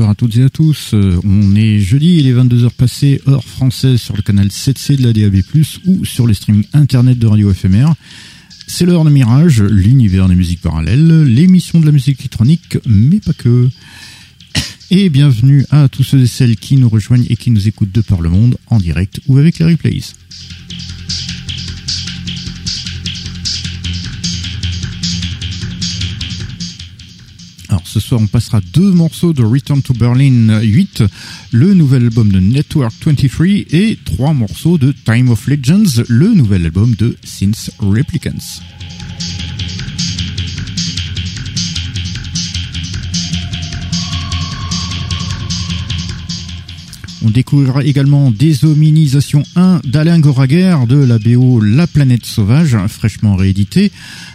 Bonsoir à toutes et à tous. Euh, On est jeudi, il est 22h passé, heure française sur le canal 7C de la DAB+, ou sur les streamings internet de Radio FMR. C'est l'heure de Mirage, l'univers des musiques parallèles, l'émission de la musique électronique, mais pas que. Et bienvenue à tous ceux et celles qui nous rejoignent et qui nous écoutent de par le monde, en direct ou avec les replays. Ce soir on passera deux morceaux de Return to Berlin 8, le nouvel album de Network 23 et trois morceaux de Time of Legends, le nouvel album de Since Replicants. On découvrira également Déshominisation 1 d'Alain Goraguer de la BO La Planète Sauvage, fraîchement réédité,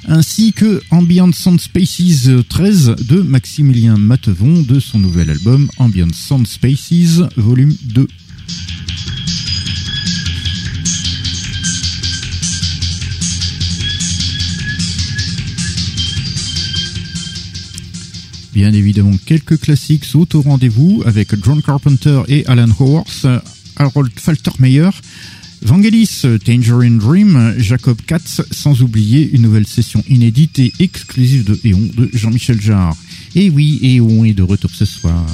ainsi que Ambient Sound Spaces 13 de Maximilien Matevon de son nouvel album Ambient Sound Spaces Volume 2. Bien évidemment, quelques classiques sont au rendez-vous avec John Carpenter et Alan Howarth, Harold Faltermeyer, Vangelis, Tangerine Dream, Jacob Katz, sans oublier une nouvelle session inédite et exclusive de Eon de Jean-Michel Jarre. Et oui, Eon est de retour ce soir.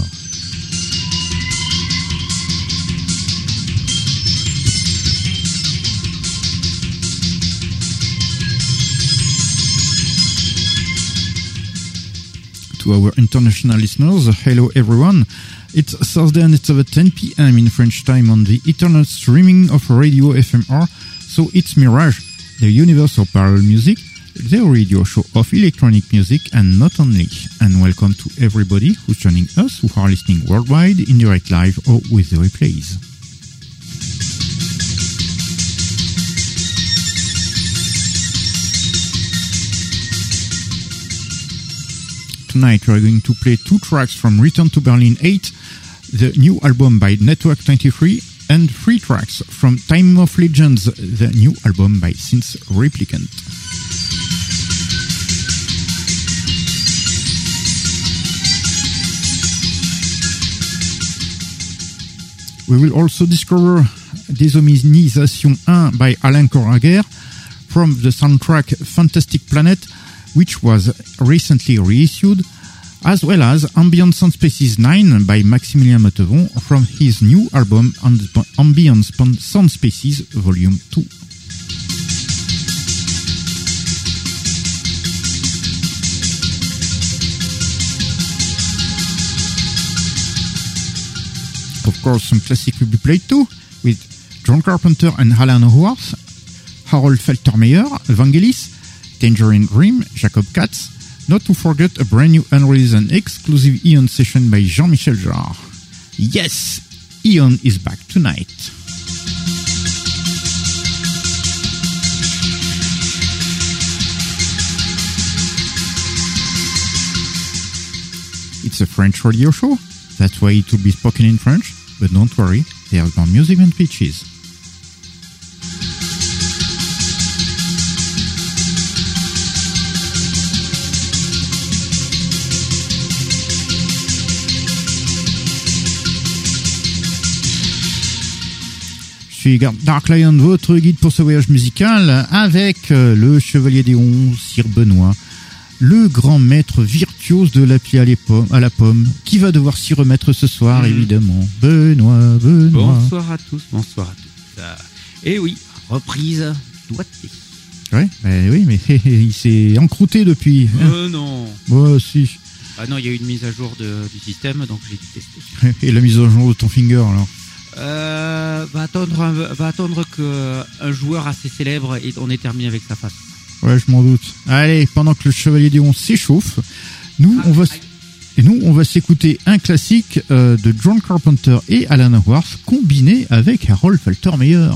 To our international listeners, hello everyone. It's Thursday and it's over 10 p.m. in French time on the eternal streaming of Radio FMR. So it's Mirage, the universal parallel music, the radio show of electronic music and not only. And welcome to everybody who's joining us who are listening worldwide in direct live or with the replays. Tonight we are going to play two tracks from Return to Berlin 8, the new album by Network 23, and three tracks from Time of Legends, the new album by Since Replicant. We will also discover Déshominisation 1 by Alain Coraguer from the soundtrack Fantastic Planet, which was recently reissued, as well as Ambient Sound Spaces 9 by Maximilien Matevon from his new album Ambient Sound Spaces Volume 2. Of course, some classic will be played too, with John Carpenter and Alan Howarth, Harold Feltermeyer, Vangelis, Tangerine Dream, Jacob Katz, not to forget a brand new unreleased and exclusive Eon session by Jean-Michel Jarre. Yes, Eon is back tonight. It's a French radio show, that's why it will be spoken in French, but don't worry, there's more music and pitches. Suis Dark Lion, votre guide pour ce voyage musical, avec euh, le Chevalier des Onze, Sir Benoît, le grand maître virtuose de à, les pommes- à la pomme, qui va devoir s'y remettre ce soir, Mhm. évidemment. Benoît, Benoît. Bonsoir à tous, bonsoir à tous. Euh, Et oui, reprise doigtée. Ouais, ben oui, mais il s'est encrouté depuis. hein. Euh, non. Moi aussi. Ah non, il y a eu une mise à jour de- du système, donc j'ai dû tester. Et la mise en jour de ton finger, alors. Euh, va attendre, un- va attendre que un joueur assez célèbre et on est terminé avec sa face. Ouais, je m'en doute. Allez, pendant que le Chevalier Dion s'échauffe, nous, on va, et nous, on va s'écouter un classique euh, de John Carpenter et Alan Howarth combiné avec Harold Faltermeyer.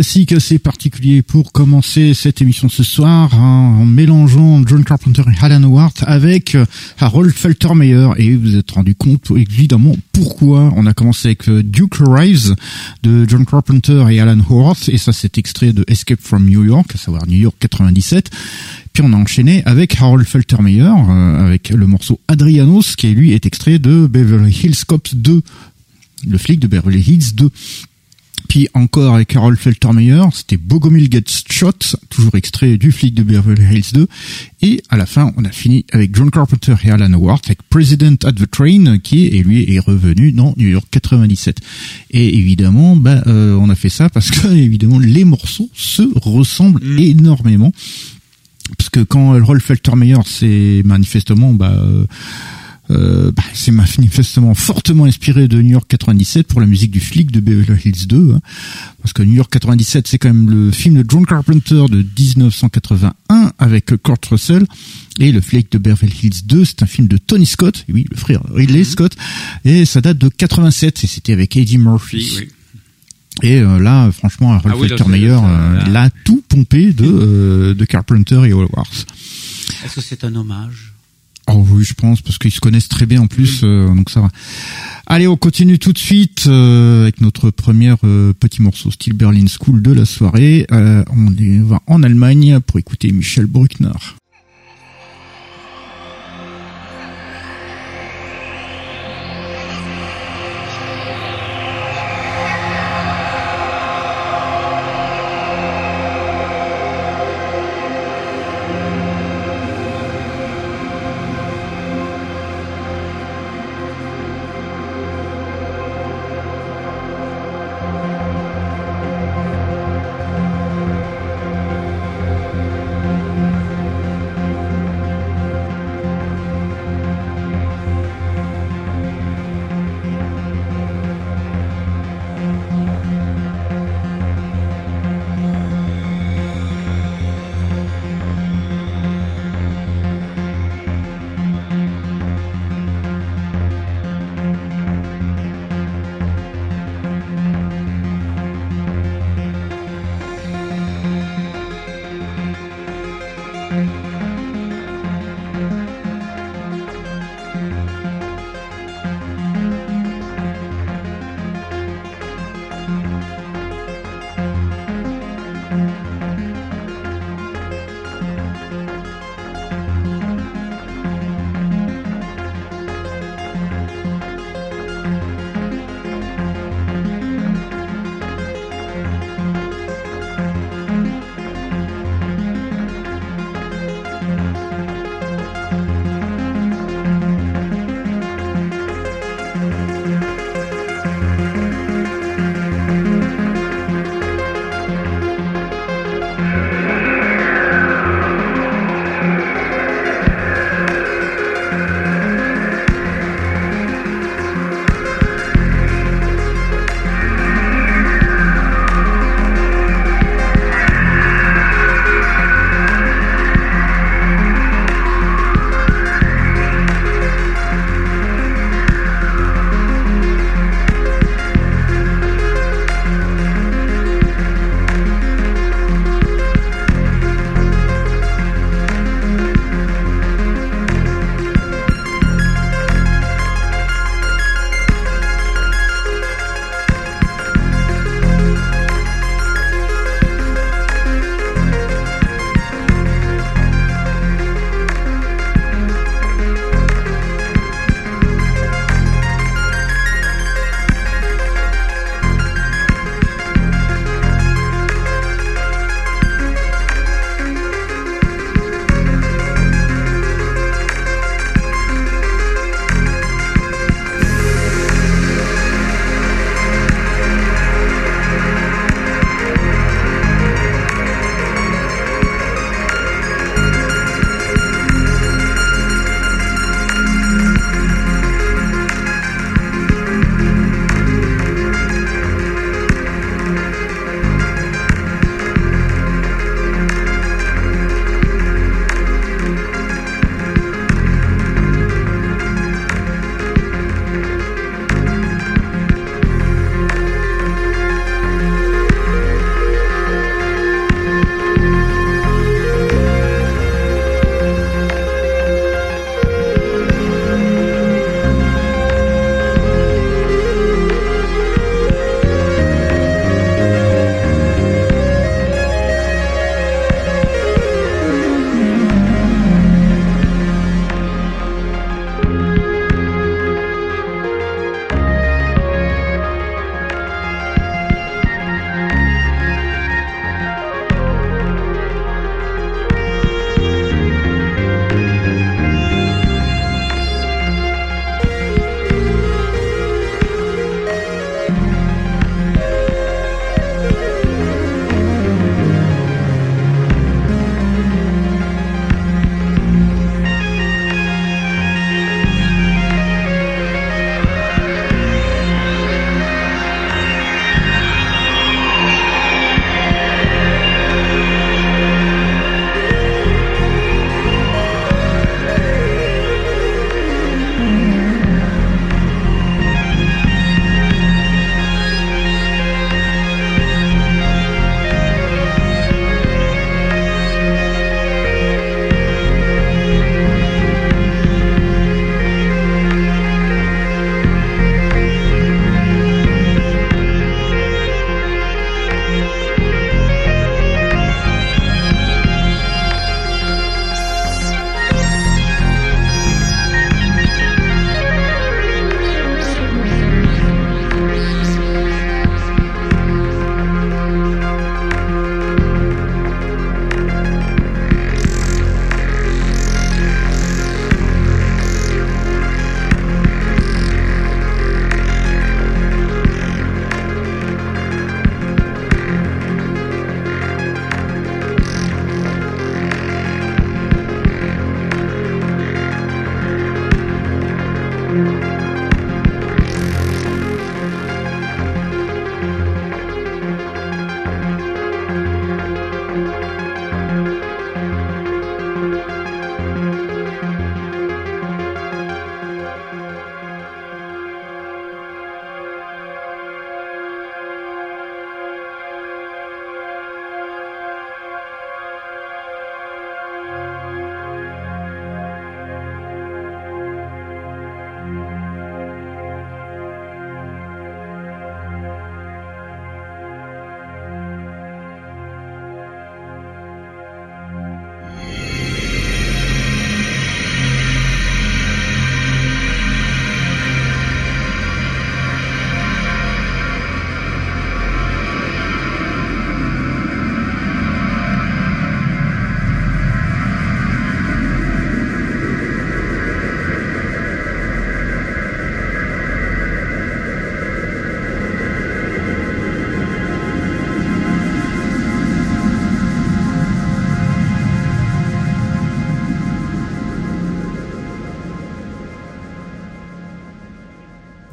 Classique assez particulier pour commencer cette émission ce soir, hein, en mélangeant John Carpenter et Alan Howard avec euh, Harold Feltermeyer. Et vous êtes rendu compte évidemment pourquoi on a commencé avec euh, Duke Rise de John Carpenter et Alan Howard. Et ça, c'est extrait de Escape from New York, à savoir New York 97. Puis on a enchaîné avec Harold Feltermeyer, euh, avec le morceau Adrianos, qui lui est extrait de Beverly Hills Cops 2, le flic de Beverly Hills 2. Puis encore avec Harold Feltermeyer, c'était Bogomil Gets Shot, toujours extrait du flic de Beverly Hills 2. Et à la fin, on a fini avec John Carpenter et Alan Howard avec President at the Train, qui est, et lui est revenu dans New York 97. Et évidemment, bah, euh, on a fait ça parce que évidemment les morceaux se ressemblent Mm. énormément. Parce que quand Rolf Feltermeyer, c'est manifestement, bah, euh, euh, bah, c'est manifestement fortement inspiré de New York 97 pour la musique du flic de Beverly Hills 2. hein. parce que New York 97, c'est quand même le film de John Carpenter de 1981 avec Kurt Russell. Et le flic de Beverly Hills 2, c'est un film de Tony Scott, oui, le frère Ridley Scott. Et ça date de 87 et c'était avec Eddie Murphy. Oui, oui. Et euh, là, franchement, Rolf Ah oui, c'est- ça, euh, là. il a tout pompé de, euh, de Carpenter et Howard. Est-ce que c'est un hommage? Oh oui, je pense, parce qu'ils se connaissent très bien en plus, euh, donc ça va. Allez, on continue tout de suite euh, avec notre premier euh, petit morceau style Berlin School de la soirée. Euh, on est- va en Allemagne pour écouter Michel Bruckner.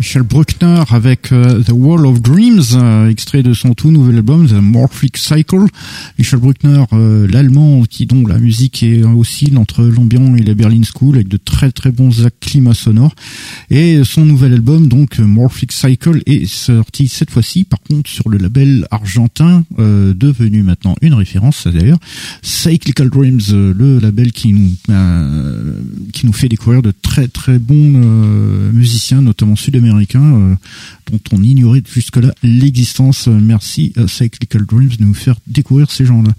Michel Bruckner avec euh, The Wall of Dreams, euh, extrait de son tout nouvel album The Morphic Cycle. Michel Bruckner, euh, l'allemand, qui dont la musique est aussi entre l'ambiant et la Berlin School, avec de très très bons climats sonores. Et son nouvel album, donc Morphic Cycle, est sorti cette fois-ci, par contre, sur le label argentin, devenu maintenant une référence d'ailleurs, Cyclical Dreams, le label qui nous qui nous fait découvrir de très très bons musiciens, notamment sud-américains euh, dont on ignorait jusque-là l'existence. Merci à Cyclical Dreams de nous faire découvrir ces gens-là.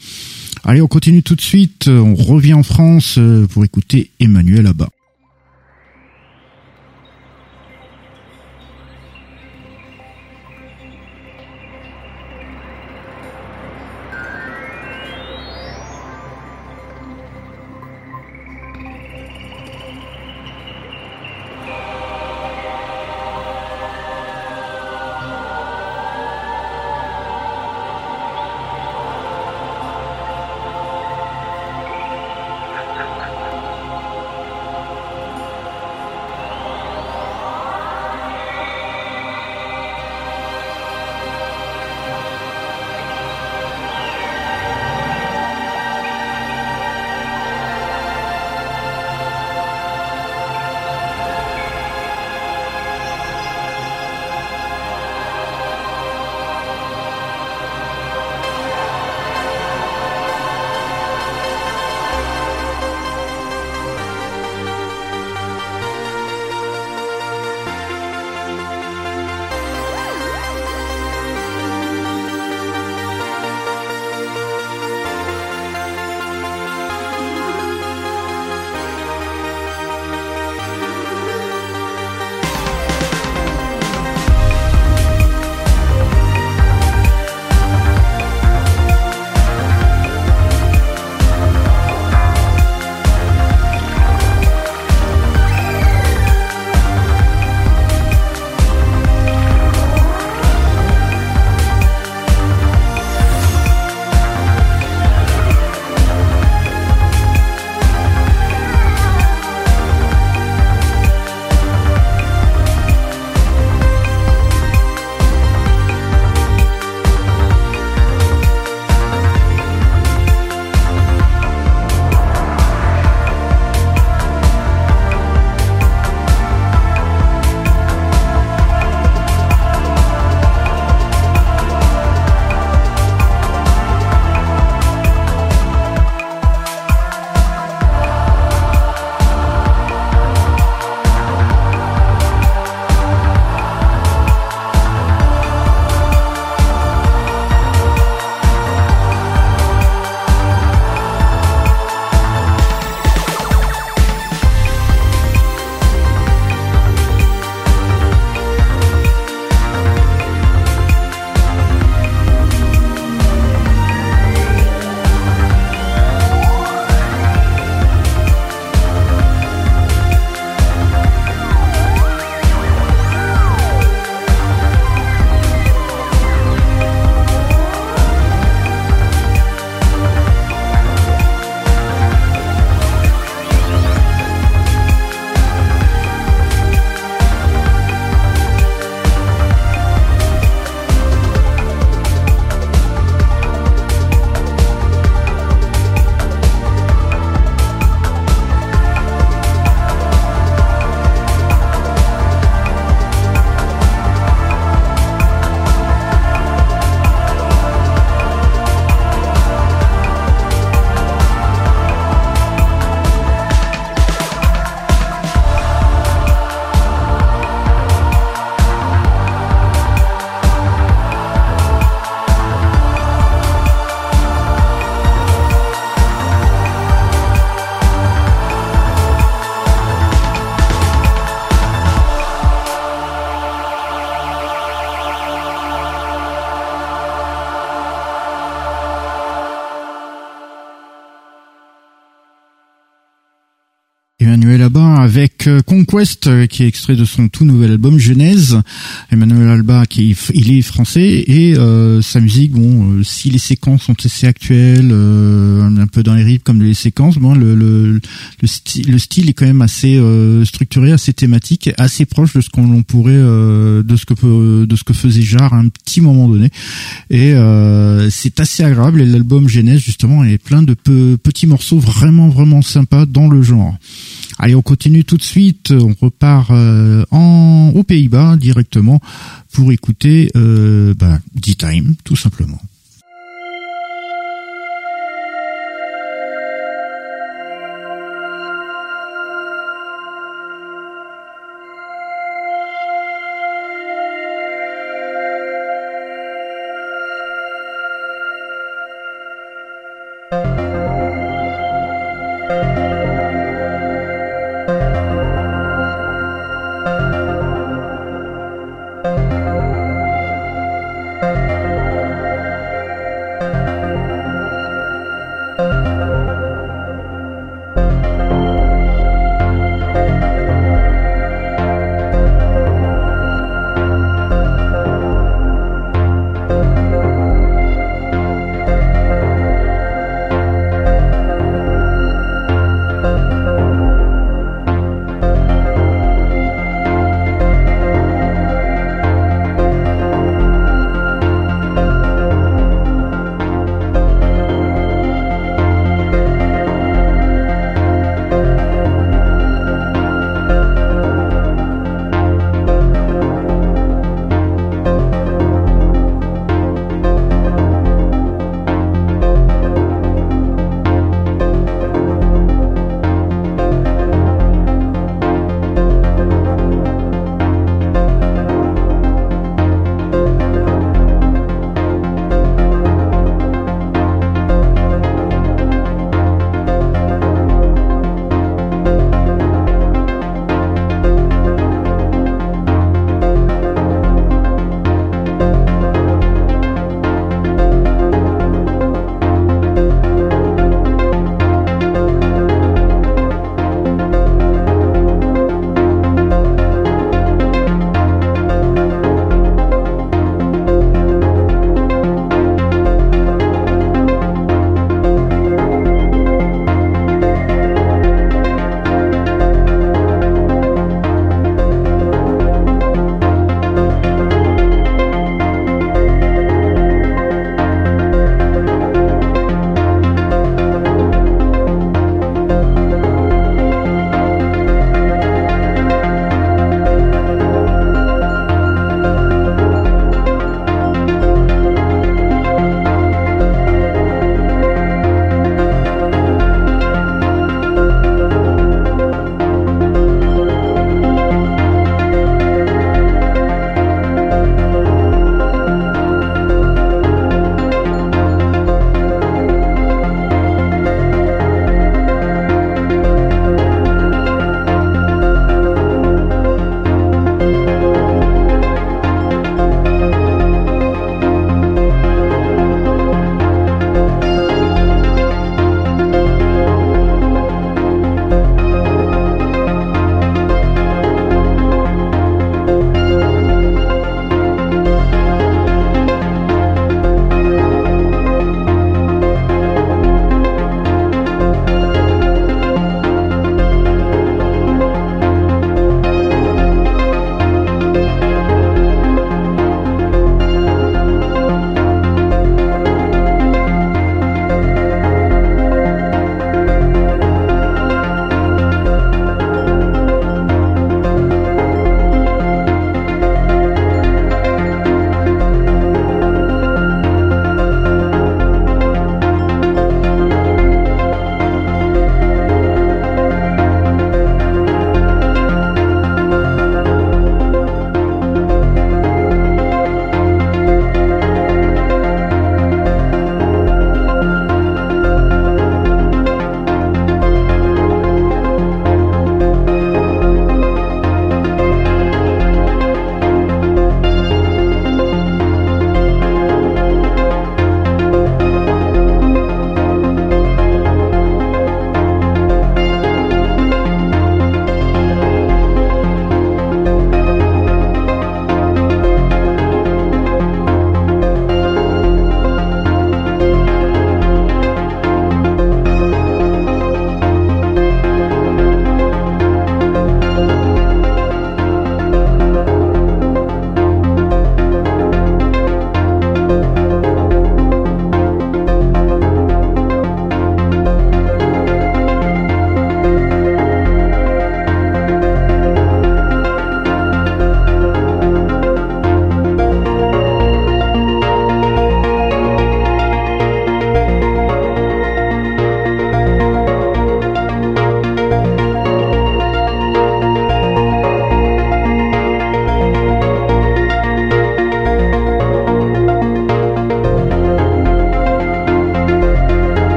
Allez, on continue tout de suite. On revient en France euh, pour écouter Emmanuel Abba. Conquest euh, qui est extrait de son tout nouvel album Genèse. Emmanuel Alba qui il est français et euh, sa musique bon si les séquences sont assez actuelles un peu dans les rythmes comme les séquences bon le le, le, style, le style est quand même assez structuré assez thématique assez proche de ce qu'on pourrait de ce que de ce que faisait Jarre à un petit moment donné et c'est assez agréable et l'album Genèse justement est plein de petits morceaux vraiment vraiment sympas dans le genre. Allez, on continue tout de suite. On repart euh, en aux Pays-Bas directement pour écouter euh, bah, D-Time, tout simplement.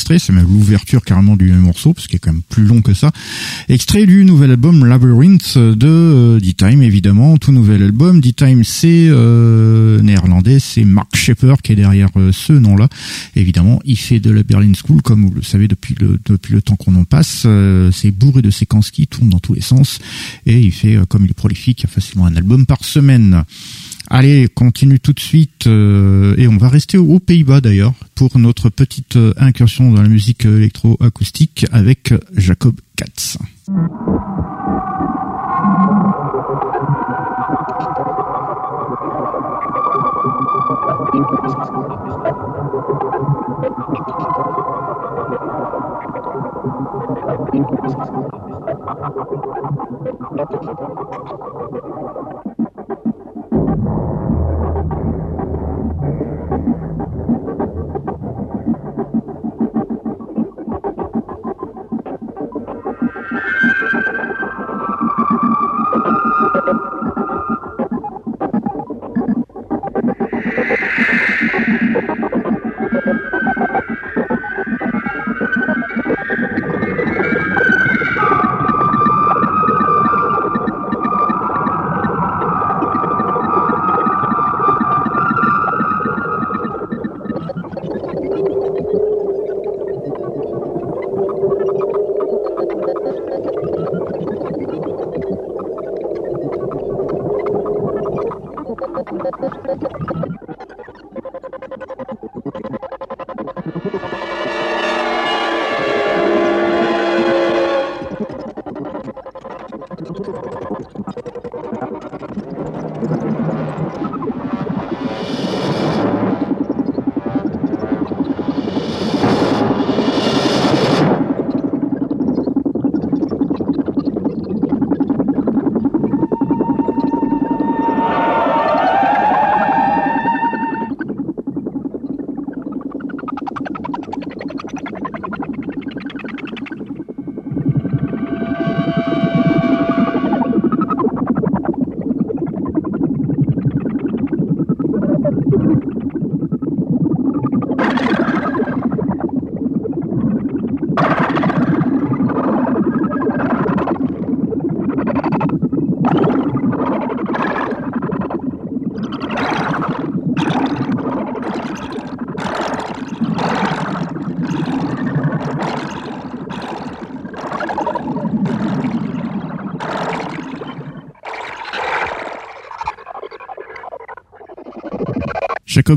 Extrait, c'est même l'ouverture carrément du morceau, parce qu'il est quand même plus long que ça. Extrait du nouvel album Labyrinth de euh, D-Time, évidemment. Tout nouvel album. D-Time, c'est euh, néerlandais, c'est Mark Shepper qui est derrière euh, ce nom-là. Évidemment, il fait de la Berlin School, comme vous le savez depuis le, depuis le temps qu'on en passe. Euh, c'est bourré de séquences qui tournent dans tous les sens. Et il fait, comme il est prolifique, facilement un album par semaine. Allez, continue tout de suite euh, et on va rester aux Pays-Bas d'ailleurs pour notre petite euh, incursion dans la musique électro-acoustique avec Jacob Katz.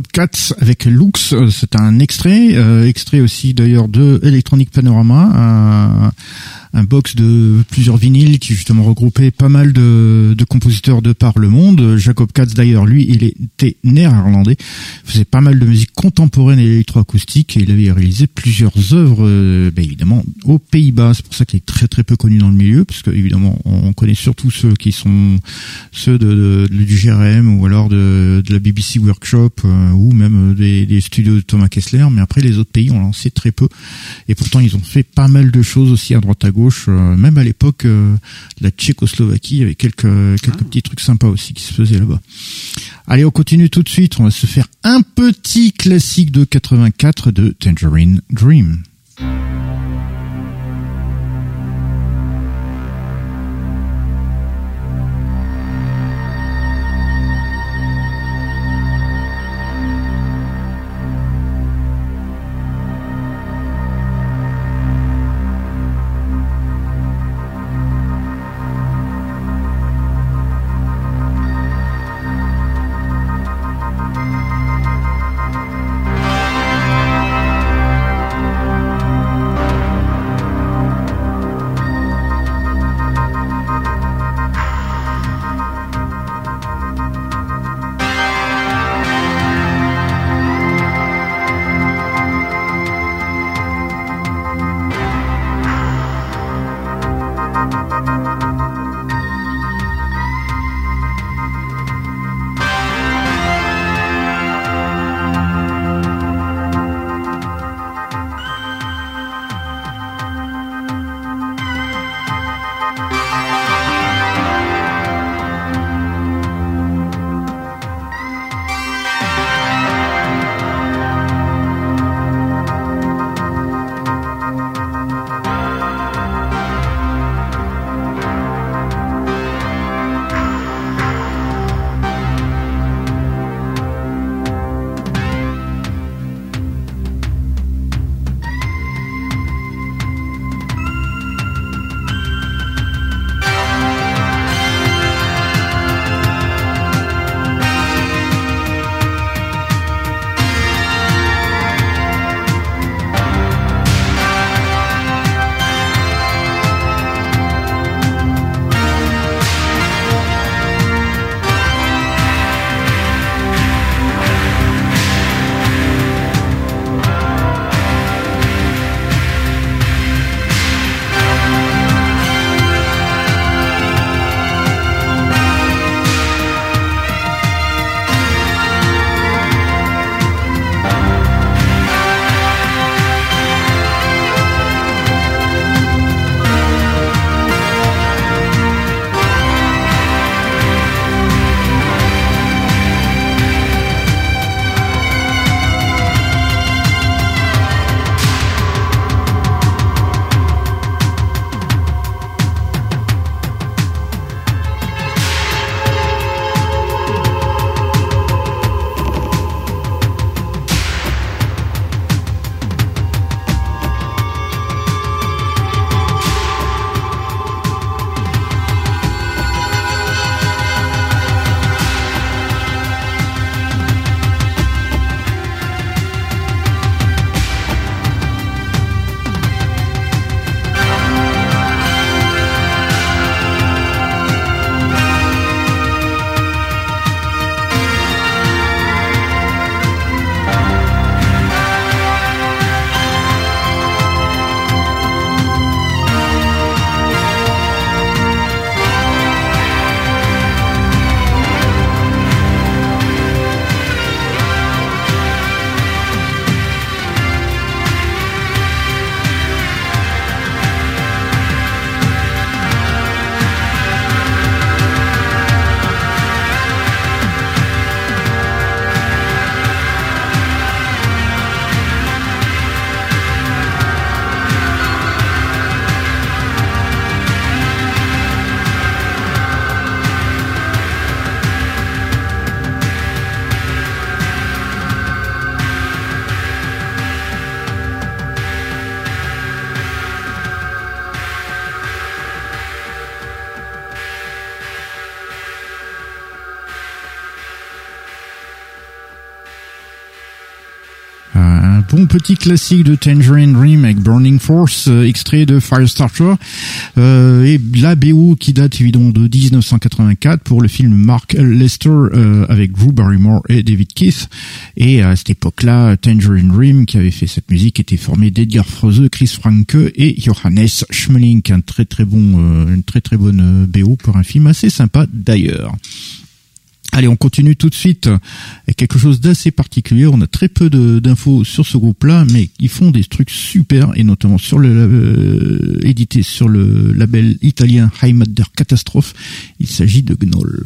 Katz avec Lux, euh, c'est un extrait, euh, extrait aussi d'ailleurs de Electronic Panorama, un box de plusieurs vinyles qui justement regroupait pas mal de compositeurs de par le monde. Jacob Katz d'ailleurs, lui, il était néerlandais, faisait pas mal de musique contemporaine et électroacoustique et il avait réalisé plusieurs œuvres, euh, ben, évidemment, aux Pays-Bas. C'est pour ça qu'il est très très peu connu dans le milieu, parce que évidemment, on connaît surtout ceux qui sont ceux de, de du GRM ou alors de, de la BBC Workshop euh, ou même des, des, studios de Thomas Kessler. Mais après, les autres pays ont lancé très peu et pourtant ils ont fait pas mal de choses aussi à droite à gauche euh, même à l'époque euh, la Tchécoslovaquie, avait quelques quelques petits trucs sympas aussi qui se faisaient là-bas. Allez, on continue tout de suite. On va se faire un petit classique de 84 de Tangerine Dream. Petit classique de Tangerine Dream avec Burning Force, euh, extrait de Firestarter, euh, et la BO qui date évidemment de 1984 pour le film Mark Lester euh, avec Drew Barrymore et David Keith. Et à cette époque-là, Tangerine Dream qui avait fait cette musique était formé d'Edgar Froese, Chris Franke et Johannes Schmeling, un très très bon, une très très bonne BO pour un film assez sympa d'ailleurs. Allez, on continue tout de suite avec quelque chose d'assez particulier. On a très peu d'infos sur ce groupe-là, mais ils font des trucs super, et notamment sur le euh, édité sur le label italien Heimatder Catastrophe. Il s'agit de Gnoll.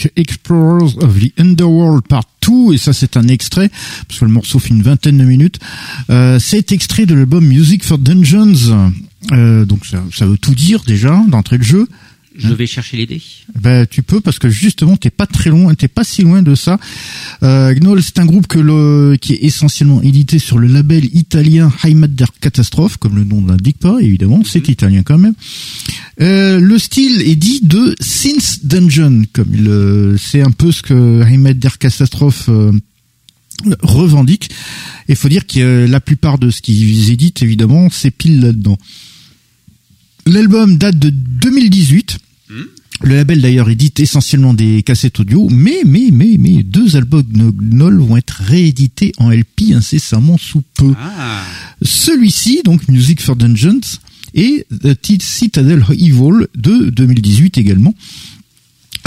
Avec Explorers of the Underworld Part 2 et ça c'est un extrait parce que le morceau fait une vingtaine de minutes. Euh, c'est extrait de l'album Music for Dungeons. Euh, donc ça, ça veut tout dire déjà d'entrée de jeu. Je vais chercher l'idée. Ben tu peux parce que justement t'es pas très loin, t'es pas si loin de ça. Euh, Gnoll c'est un groupe que le, qui est essentiellement édité sur le label italien Heimat der Katastrophe, comme le nom ne l'indique pas évidemment, c'est italien quand même. Euh, le style est dit de Synth Dungeon, comme il, euh, c'est un peu ce que Heimat der Katastrophe euh, revendique. Et faut dire que euh, la plupart de ce qu'ils éditent évidemment c'est pile là-dedans. L'album date de 2018. Le label d'ailleurs édite essentiellement des cassettes audio, mais mais mais mais deux albums de Gnoll vont être réédités en LP incessamment sous peu. Ah. Celui-ci, donc Music for Dungeons, et The Citadel Evil de 2018 également.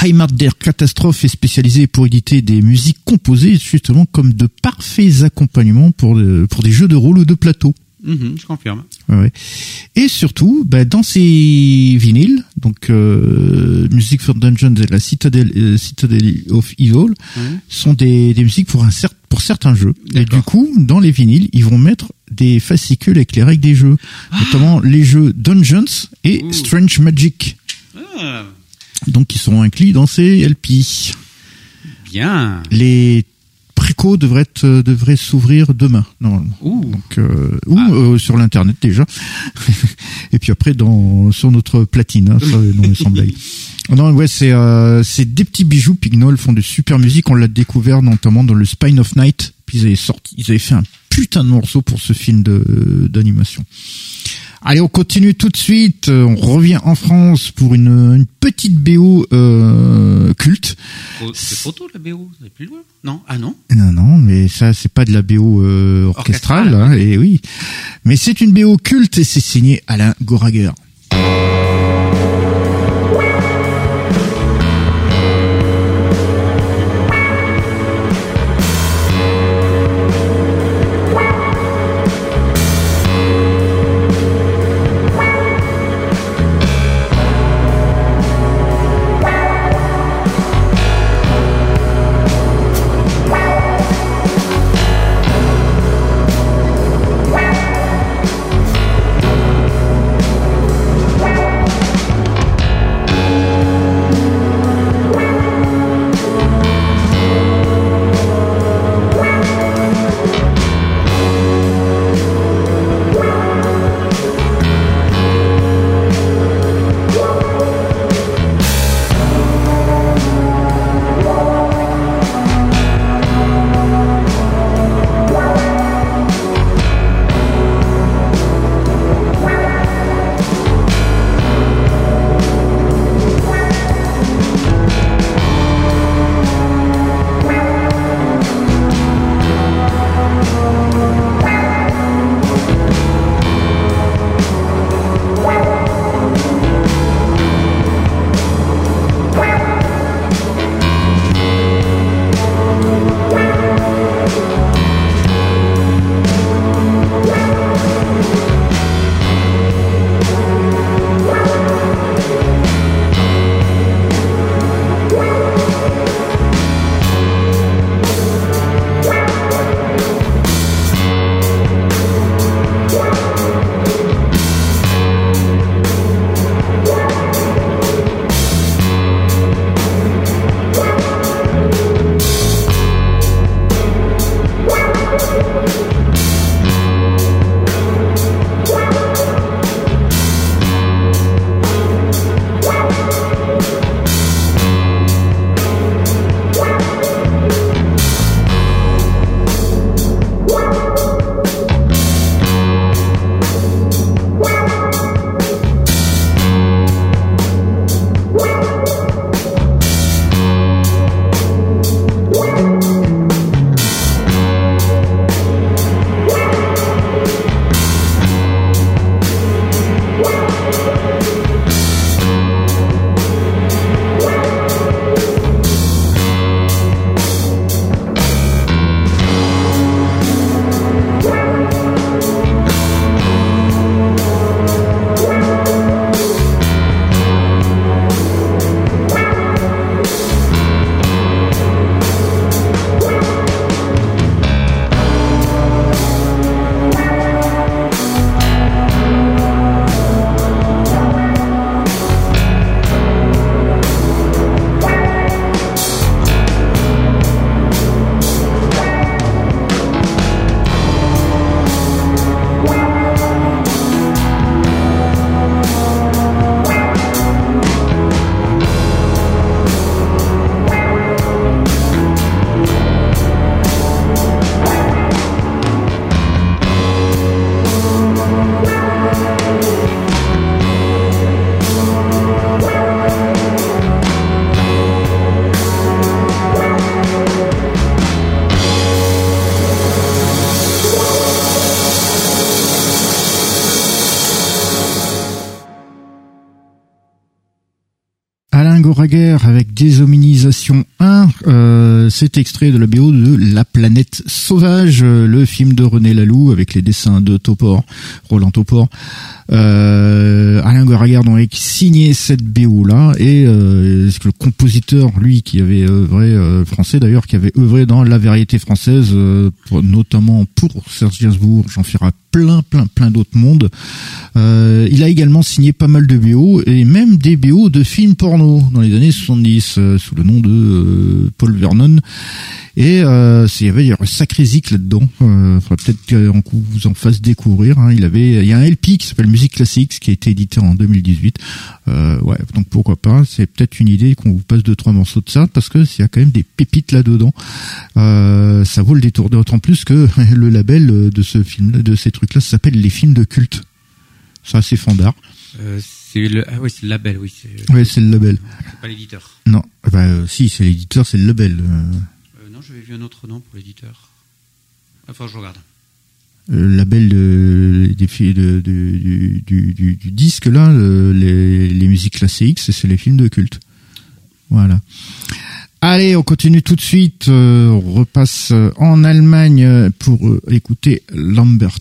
Heimat der Catastrophe est spécialisé pour éditer des musiques composées justement comme de parfaits accompagnements pour, de- pour des jeux de rôle ou de plateau. Mhm, je confirme. Ouais. Et surtout, bah, dans ces vinyles, donc euh, Music for Dungeons et la Citadel, euh, Citadel of Evil, sont des, des musiques pour un cer- pour certains jeux. Et du coup, dans les vinyles, ils vont mettre des fascicules avec les règles des jeux, notamment les jeux Dungeons et Ah. Ouh. Strange Magic, Ah, donc qui seront inclus dans ces LP. bien. Les précos devraient être, euh, devraient s'ouvrir demain normalement. Ouh. Donc, euh, ou Ah. euh, sur l'internet déjà, et puis après dans sur notre platine, hein, ça, non, mais sans blague. Non, ouais, c'est euh, c'est des petits bijoux. Pignol font de super musique. On l'a découvert notamment dans le Spine of Night. Puis ils avaient sorti, ils avaient fait un putain de morceau pour ce film de d'animation. Allez, on continue tout de suite. Euh, On revient en France pour une, une petite BO euh, culte. C'est photo la BO, c'est plus loin? Non, ah non? Non, non, mais ça, c'est pas de la BO euh, orchestrale, Orchestrale, hein, et oui. Mais c'est une BO culte et c'est signé Alain Goraguer. C'est extrait de la BO de La planète sauvage, euh, le film de René Laloux avec les dessins de Topor, Roland Topor. Euh, Alain Goraguer donc signé cette BO là et euh, le compositeur lui qui avait œuvré euh, français d'ailleurs qui avait œuvré dans la variété française euh, notamment pour Serge Gainsbourg, Jean Ferrat plein, plein, plein d'autres mondes. Il a également signé pas mal de BO et même des BO de films porno dans les années 70 euh, sous le nom de Paul Vernon. Et il y avait un sacré zik là-dedans. Faudrait peut-être qu'on vous en fasse découvrir. Hein. Il avait, il y a un LP qui s'appelle Musique Classique, qui a été édité en 2018. Euh, ouais, donc pourquoi pas. C'est peut-être une idée qu'on vous passe deux trois morceaux de ça parce que s'il y a quand même des pépites là-dedans. Euh, ça vaut le détour. D'autant plus que le label de ce film, de ces trucs-là, s'appelle les films de culte. Ça, c'est fandard. Euh, c'est le, ah oui, c'est le label, oui. C'est, Ouais, c'est le label. c'est pas l'éditeur. Non, bah euh, si, c'est l'éditeur, c'est le label. Euh, Euh, non, j'avais vu un autre nom pour l'éditeur. Enfin, je regarde. Le label de, des de- du, du, du, disque là, le- les, musiques classiques, c'est les films de culte. Voilà. Allez, on continue tout de suite. euh, on repasse en Allemagne pour euh, écouter Lambert.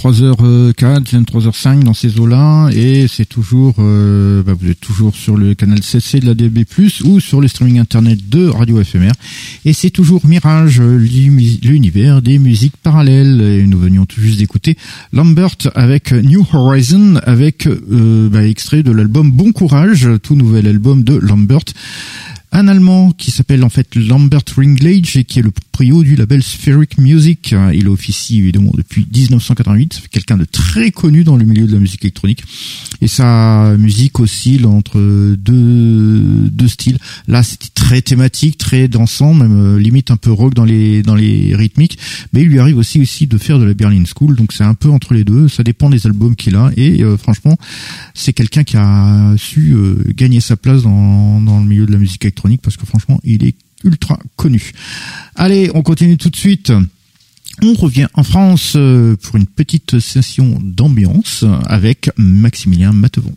23h04, 23h05 dans ces eaux-là, et c'est toujours, euh, bah, vous êtes toujours sur le canal CC de la DB+, ou sur le streaming internet de Radio FMR, et c'est toujours Mirage, l'univers des musiques parallèles, et nous venions tout juste d'écouter Lambert avec New Horizon, avec euh, bah, extrait de l'album Bon Courage, tout nouvel album de Lambert, un Allemand qui s'appelle en fait Lambert Ringlage et qui est le proprio du label Spheric Music. Il officie évidemment depuis 1988. C'est quelqu'un de très connu dans le milieu de la musique électronique. Et sa musique oscille entre deux, deux styles. Là, c'était très thématique, très dansant, même euh, limite un peu rock dans les, dans les rythmiques. Mais il lui arrive aussi, aussi de faire de la Berlin School. Donc c'est un peu entre les deux. Ça dépend des albums qu'il a. Et euh, franchement, c'est quelqu'un qui a su euh, gagner sa place dans, dans le milieu de la musique électronique parce que franchement, il est ultra connu. Allez, on continue tout de suite. On revient en France euh, pour une petite session d'ambiance avec Maximilien Matevon.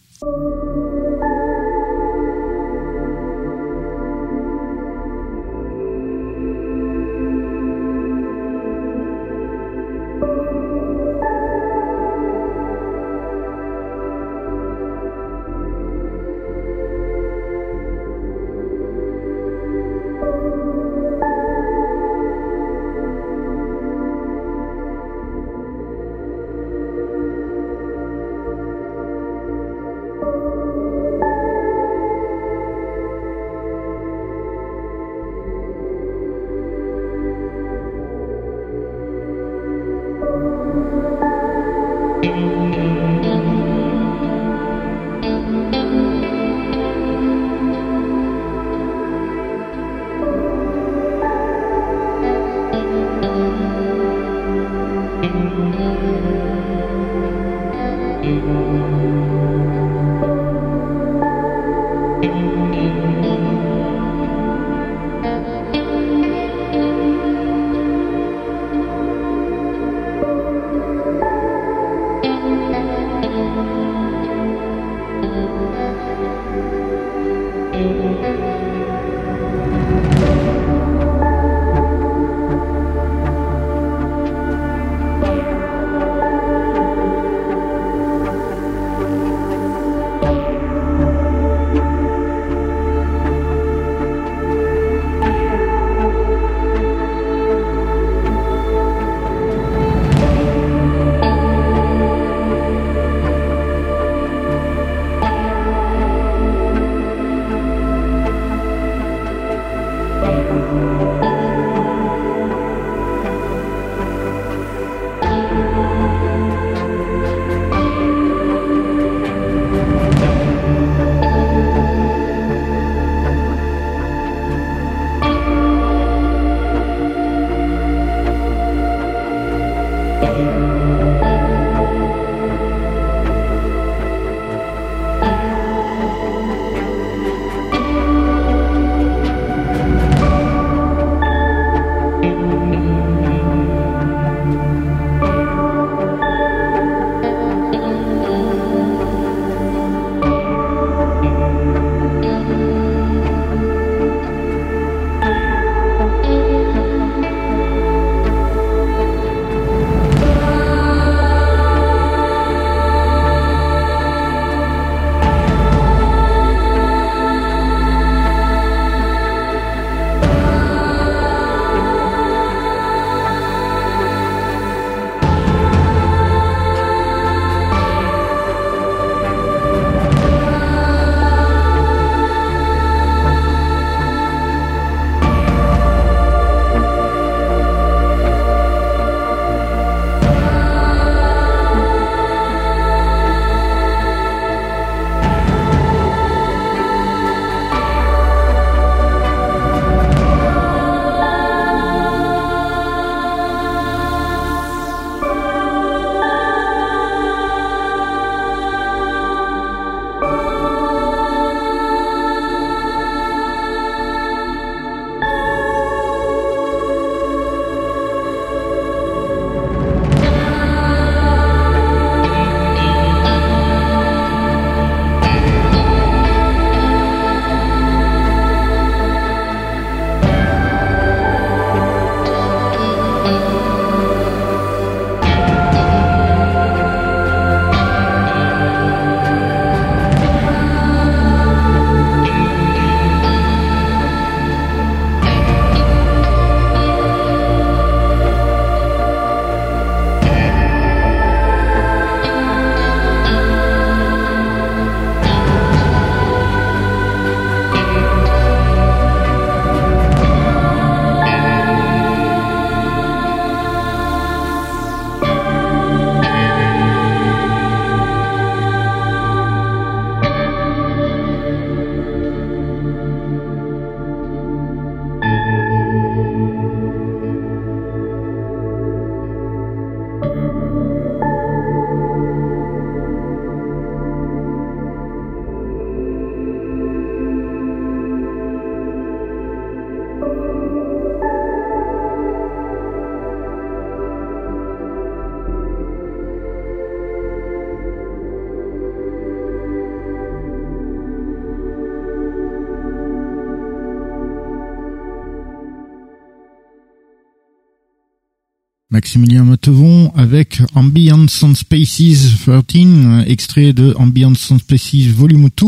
Spaces 13, extrait de Ambient Sound Spaces Volume 2.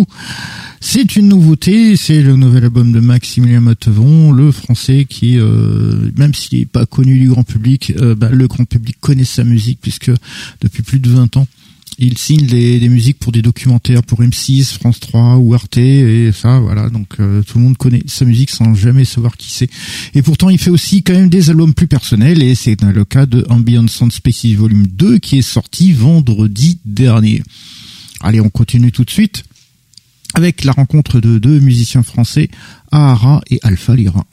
C'est une nouveauté, c'est le nouvel album de Maximilien Mottevon, le français qui, euh, même s'il n'est pas connu du grand public, euh, bah, le grand public connaît sa musique puisque depuis plus de 20 ans, il signe des musiques pour des documentaires pour M6, France 3 ou Arte et ça voilà donc euh, tout le monde connaît sa musique sans jamais savoir qui c'est. Et pourtant il fait aussi quand même des albums plus personnels et c'est le cas de Ambient Sound Species Volume 2 qui est sorti vendredi dernier. Allez, on continue tout de suite avec la rencontre de deux musiciens français, Ahara et Alpha Lira.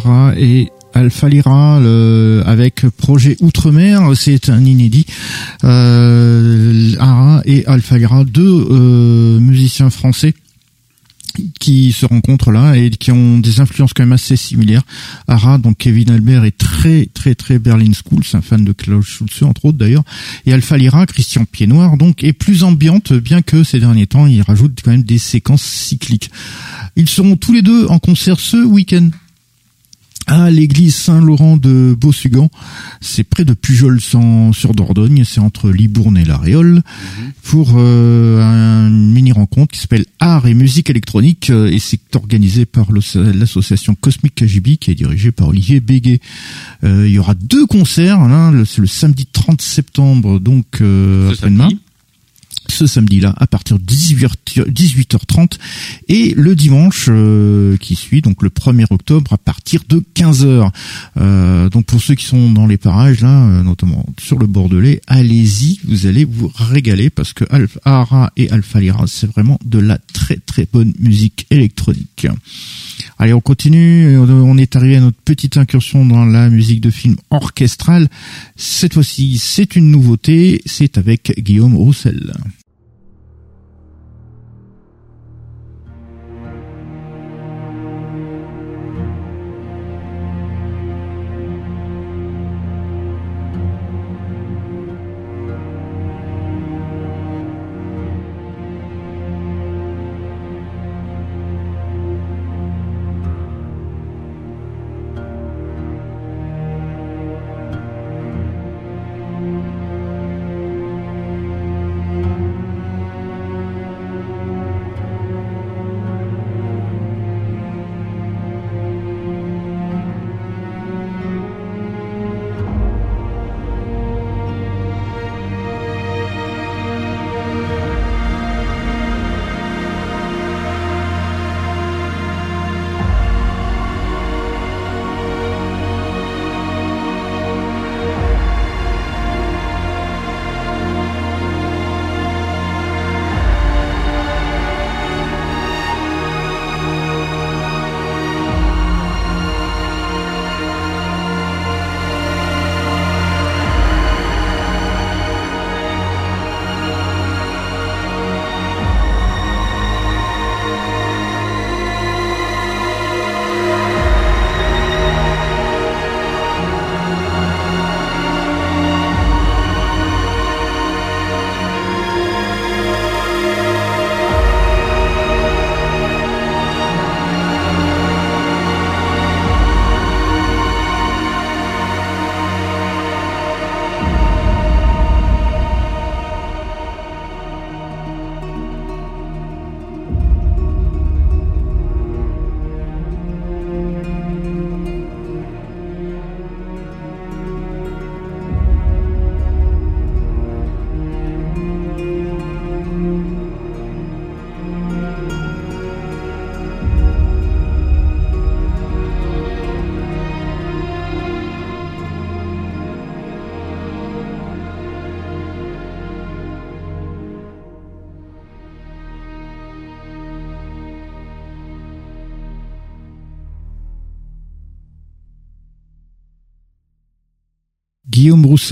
Ara et Alpha Lyra avec projet Outre-mer, c'est un inédit. Euh, Ara et Alpha Lyra, deux euh, musiciens français qui se rencontrent là et qui ont des influences quand même assez similaires. Ara, donc Kevin Albert est très très très Berlin School, c'est un fan de Klaus Schulze entre autres d'ailleurs. Et Alpha Lyra, Christian Pied Noir, donc est plus ambiante, bien que ces derniers temps il rajoute quand même des séquences cycliques. Ils seront tous les deux en concert ce week-end à l'église Saint-Laurent de Beausugan. C'est près de Pujol sur Dordogne, c'est entre Libourne et La Réole, mhm. pour euh, une mini-rencontre qui s'appelle Art et musique électronique euh, et c'est organisé par l'association Cosmic KGB qui est dirigée par Olivier Béguet. Euh, il y aura deux concerts, c'est le samedi 30 septembre, donc après-demain ce samedi-là à partir de 18h30 et le dimanche euh, qui suit, donc le 1er octobre à partir de 15h. Euh, donc pour ceux qui sont dans les parages là, euh, notamment sur le Bordelais, allez-y, vous allez vous régaler parce que Alpha et Alpha Lira, c'est vraiment de la très très bonne musique électronique. Allez, on continue. On est arrivé à notre petite incursion dans la musique de film orchestrale. Cette fois-ci, c'est une nouveauté. C'est avec Guillaume Roussel.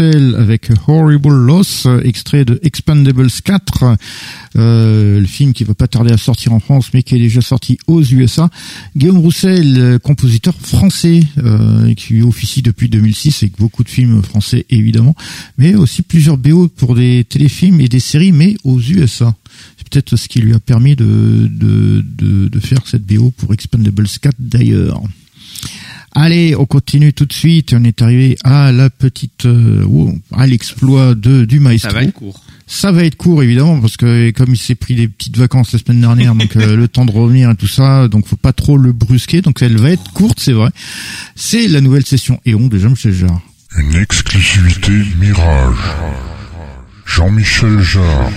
Avec Horrible Loss, extrait de Expandables 4, euh, le film qui va pas tarder à sortir en France, mais qui est déjà sorti aux USA. Guillaume Roussel, compositeur français, euh, qui officie depuis 2006 avec beaucoup de films français évidemment, mais aussi plusieurs BO pour des téléfilms et des séries, mais aux USA. C'est peut-être ce qui lui a permis de, faire cette BO pour Expandables 4 d'ailleurs. Allez, on continue tout de suite. On est arrivé à la petite, euh, à l'exploit de du maestro. Ça va être court. Ça va être court évidemment parce que comme il s'est pris des petites vacances la semaine dernière, donc euh, le temps de revenir et tout ça, donc faut pas trop le brusquer. Donc elle va être courte, c'est vrai. C'est la nouvelle session Eon de Jean-Michel Jarre. Une exclusivité Mirage. Jean-Michel Jarre.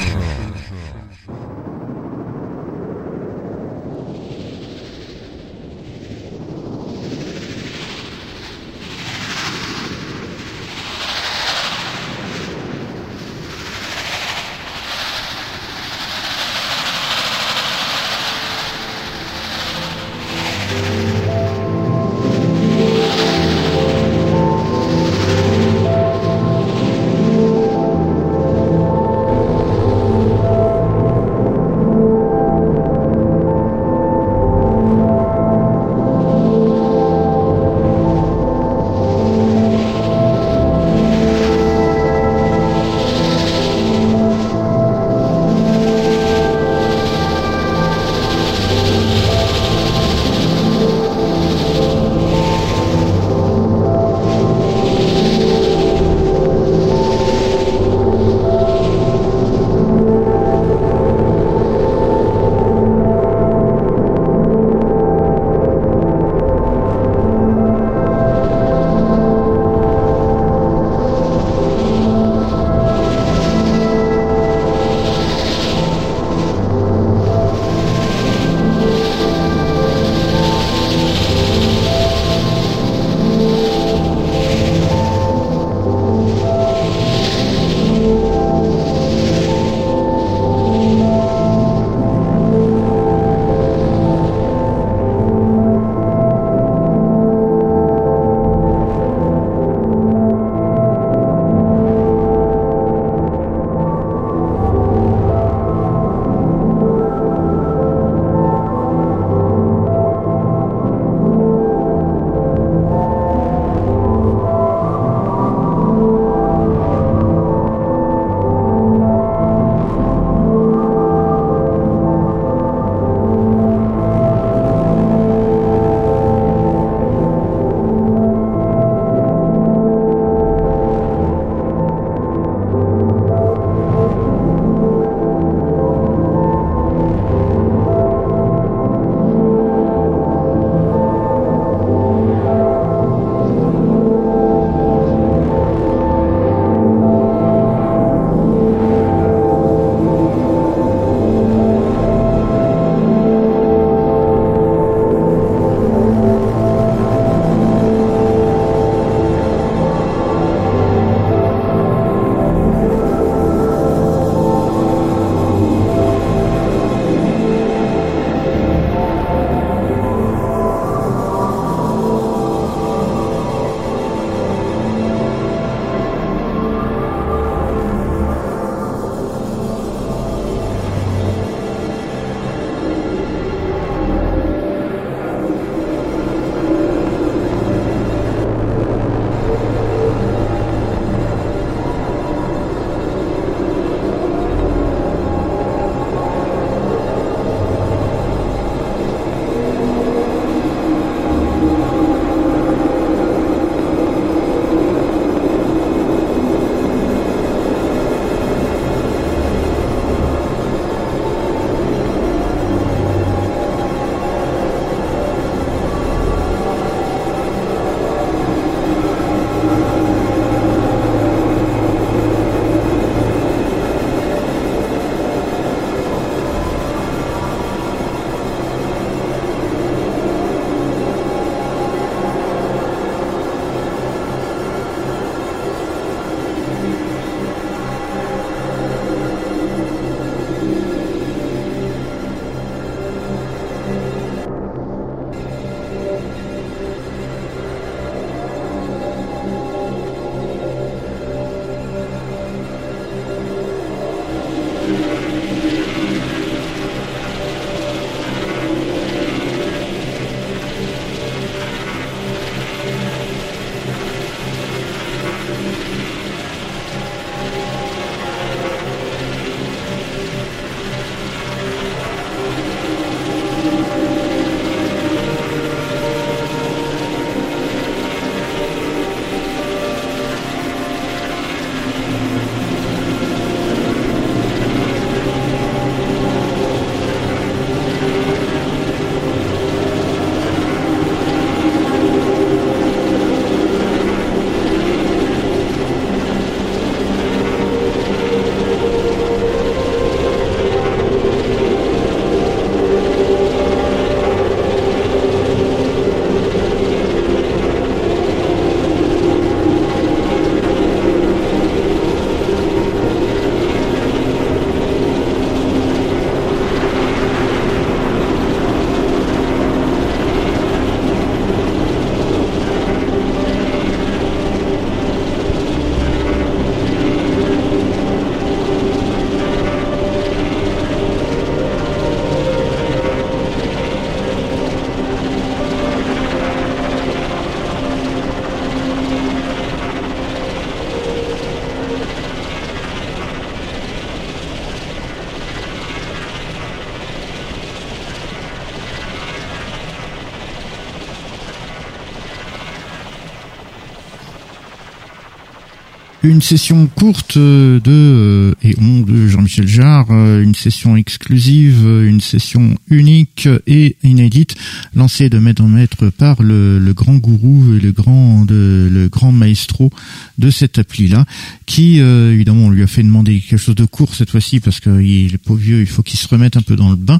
Une session courte de euh, et on de Jean-Michel Jarre, euh, une session exclusive, une session unique et inédite, lancée de maître en maître par le, grand gourou et le grand le grand maestro de cette appli là, qui évidemment on lui a fait demander quelque chose de court cette fois-ci parce qu'il est pas vieux, il faut qu'il se remette un peu dans le bain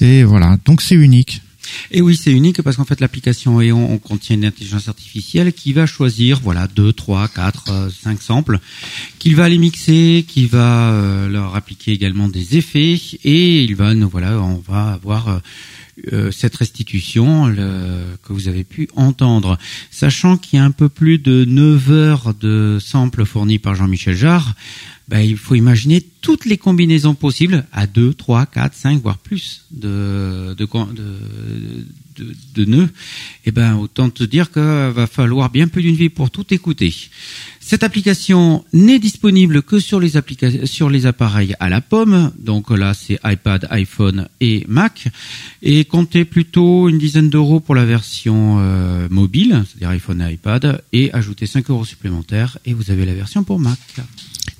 et voilà. Donc c'est unique. Et oui, c'est unique parce qu'en fait l'application EON on contient une intelligence artificielle qui va choisir voilà deux, trois, quatre, euh, cinq samples, qu'il va les mixer, qui va euh, leur appliquer également des effets et il va nous voilà, on va avoir euh, cette restitution que vous avez pu entendre. Sachant qu'il y a un peu plus de 9 heures de samples fournis par Jean-Michel Jarre, ben, il faut imaginer toutes les combinaisons possibles à 2, 3, 4, 5, voire plus de, de, de, de, nœuds. Et eh ben, autant te dire qu'il va falloir bien plus d'une vie pour tout écouter. Cette application n'est disponible que sur les, appareils à la pomme. Donc là, c'est iPad, iPhone et Mac. Et comptez plutôt une dizaine d'euros pour la version euh, mobile, c'est-à-dire iPhone et iPad, et ajoutez 5 euros supplémentaires et vous avez la version pour Mac.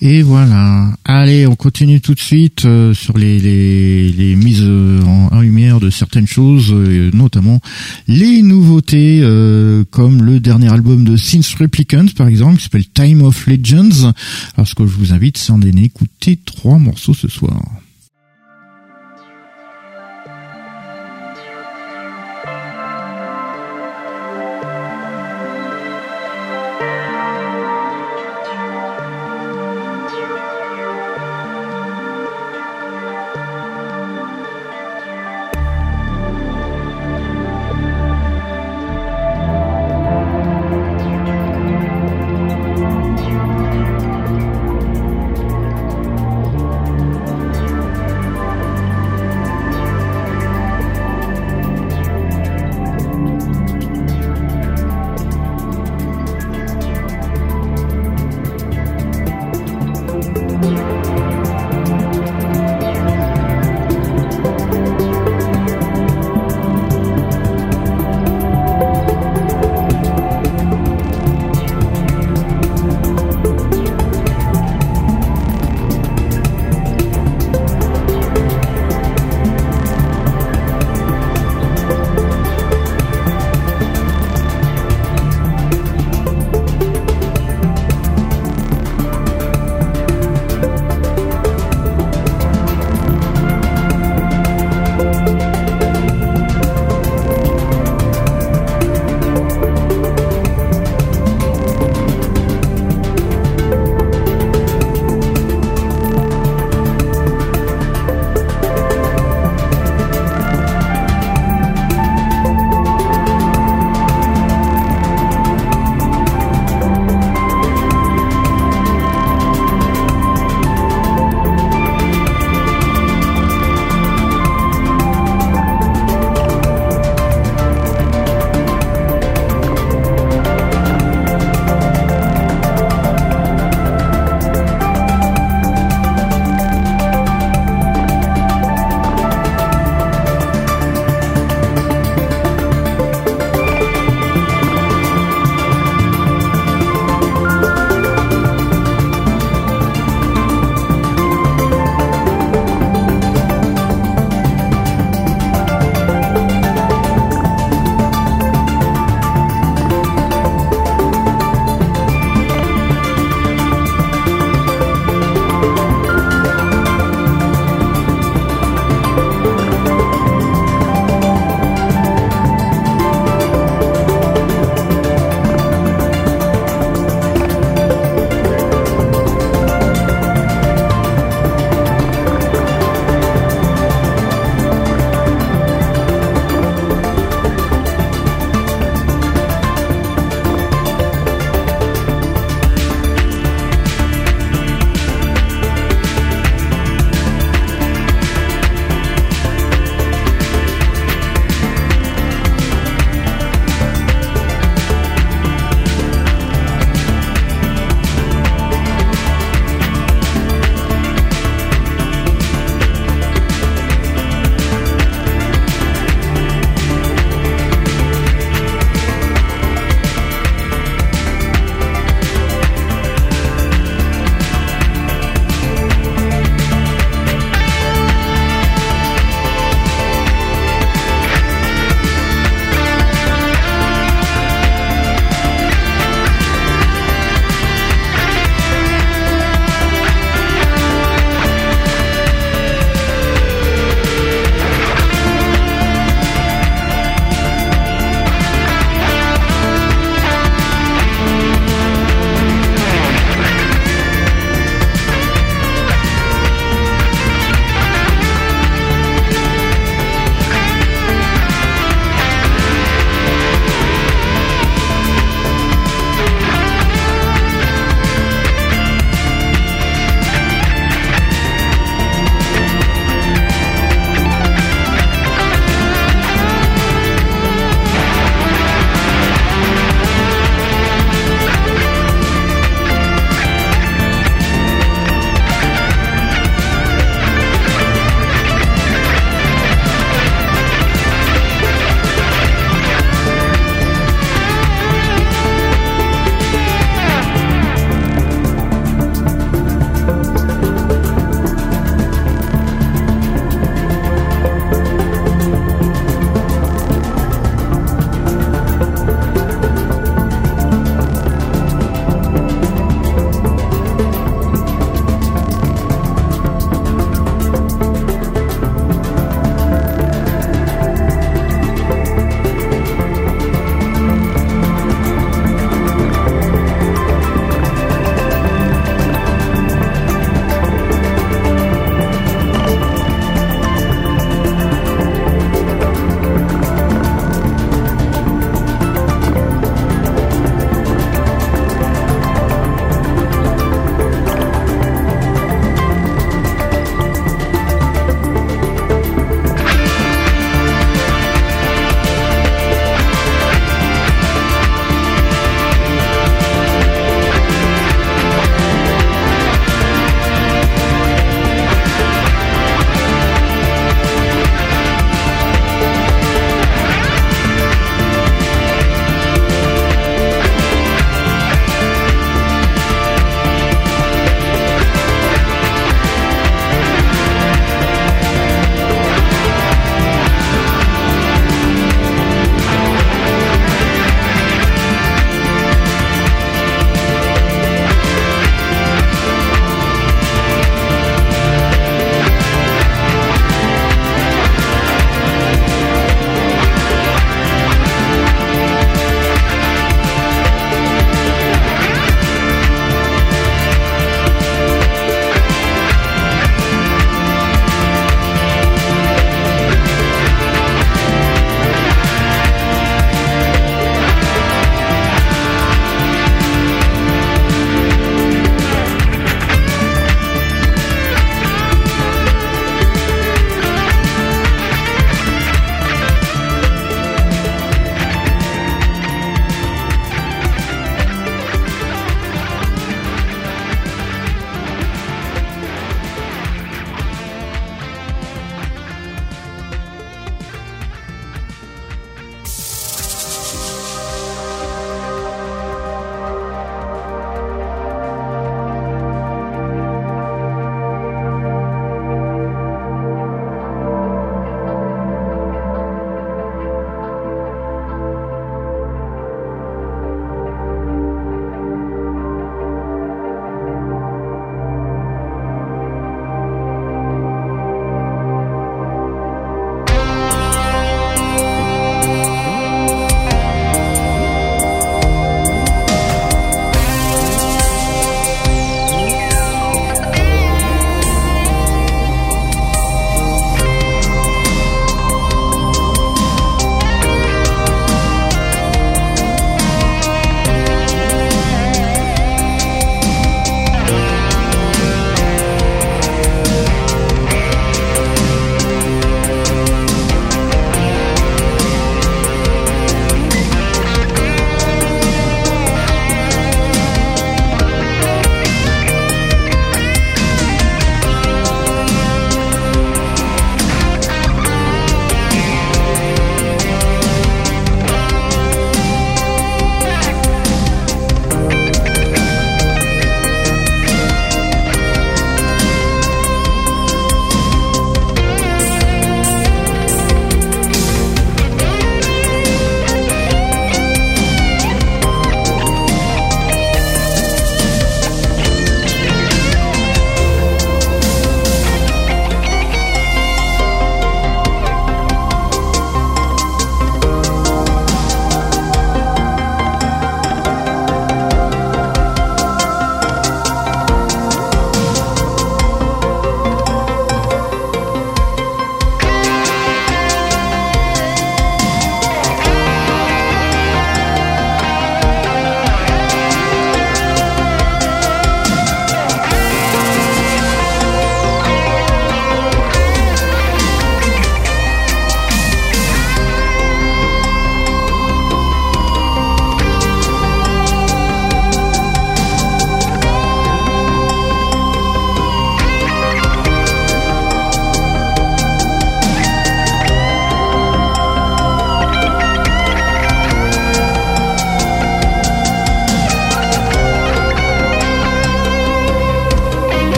Et voilà. Allez, on continue tout de suite euh, sur les, les, les mises en, lumière de certaines choses, euh, notamment les nouveautés euh, comme le dernier album de Synth Replicant par exemple, qui s'appelle Time of Legends. Alors ce que je vous invite, c'est d'en écouter trois morceaux ce soir.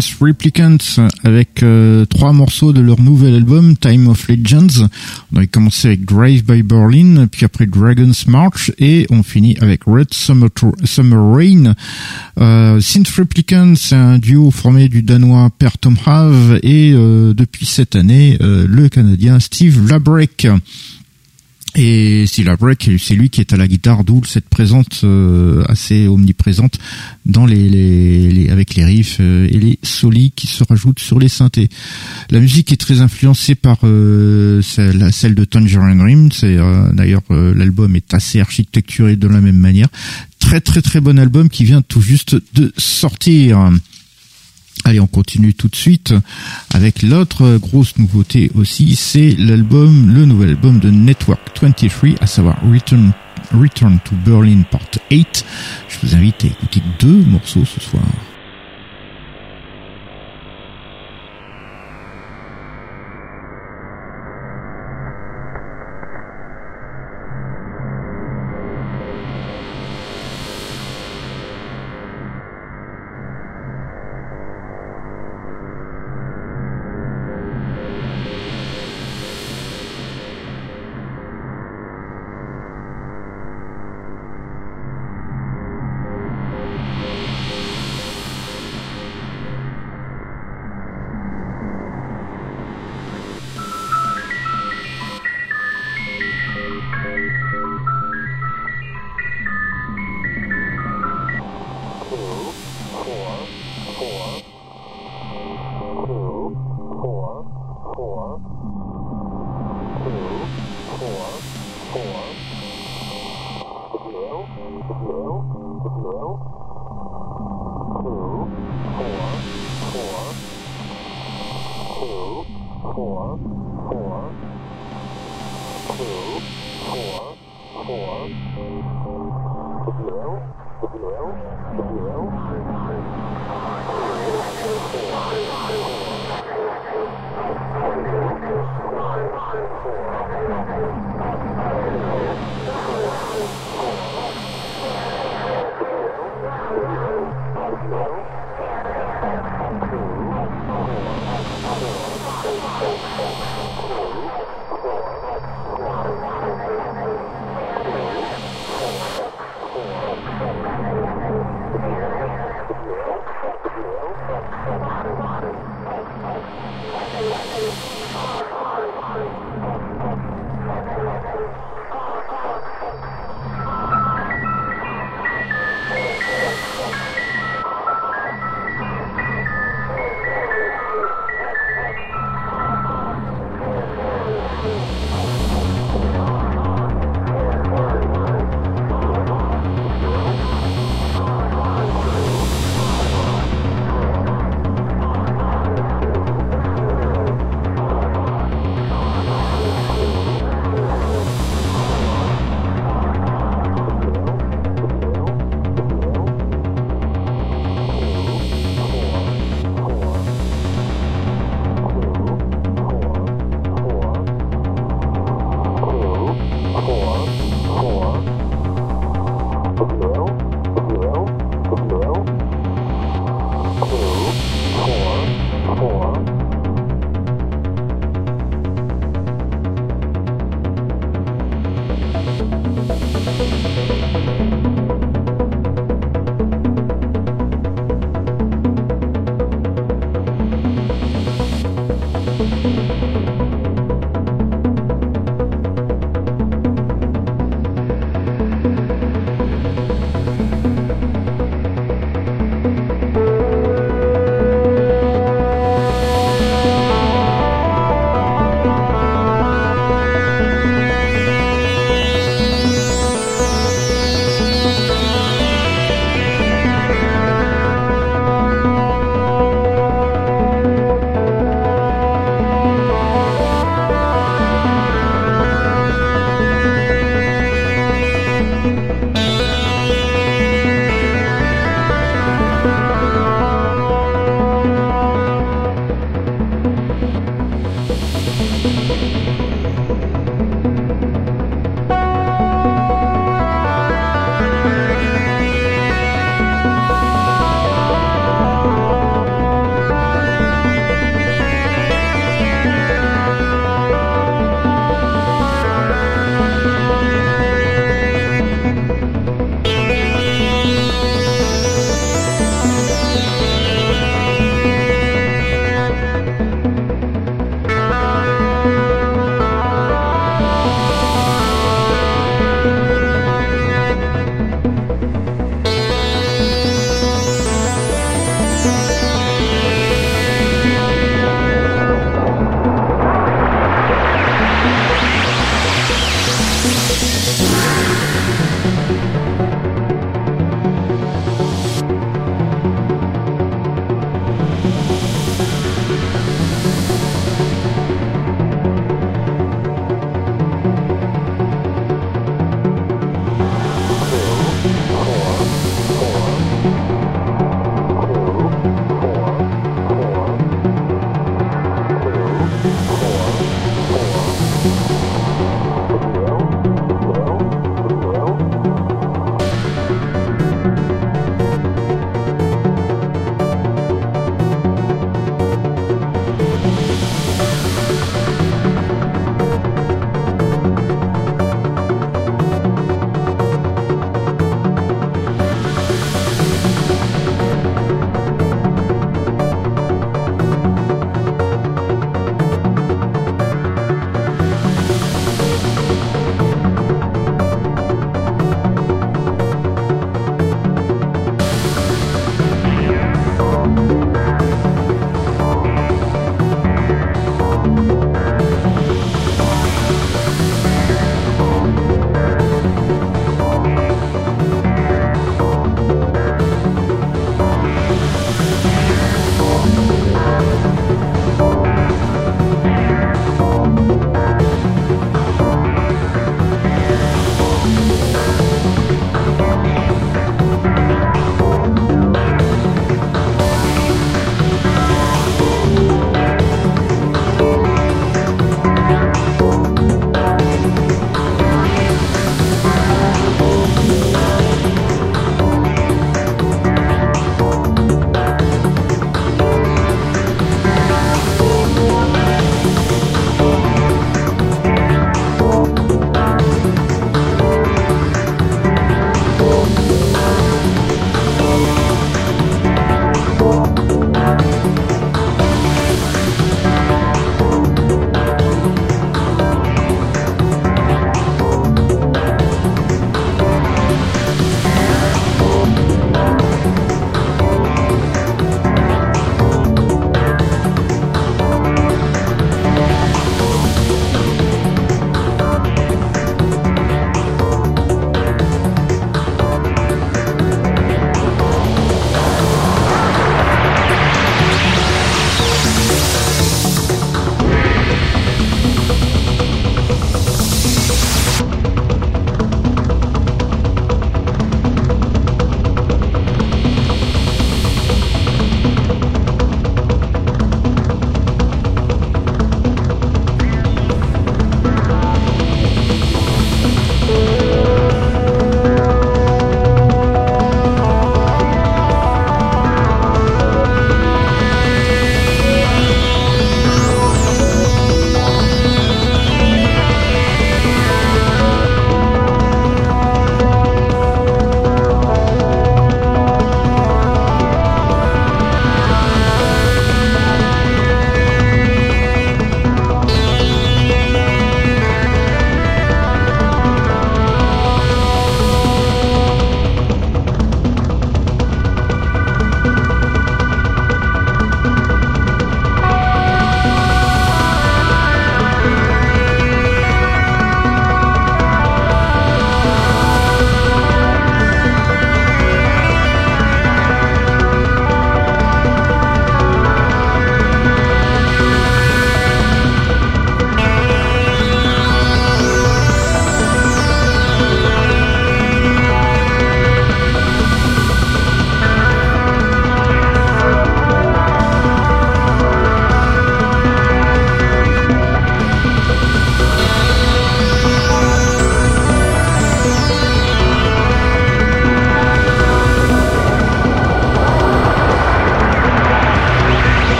Synth Replicants avec euh, trois morceaux de leur nouvel album Time of Legends. On avait commencé avec Drive by Berlin, puis après Dragon's March et on finit avec Red Summer, Summer Rain. Euh, Synth Replicants, c'est un duo formé du danois Per Tom Have et euh, depuis cette année le canadien Steve Labrec. Et Steve Break, c'est lui qui est à la guitare, d'où cette présence euh, assez omniprésente dans les, les, avec les riffs euh, et les solis qui se rajoutent sur les synthés. La musique est très influencée par euh, celle, celle, de Tangerine Dream. C'est d'ailleurs l'album est assez architecturé de la même manière. Très très très bon album qui vient tout juste de sortir. Allez, on continue tout de suite avec l'autre grosse nouveauté aussi, c'est l'album, le nouvel album de Network 23, à savoir Return, Return to Berlin Part 8. Je vous invite à écouter deux morceaux ce soir.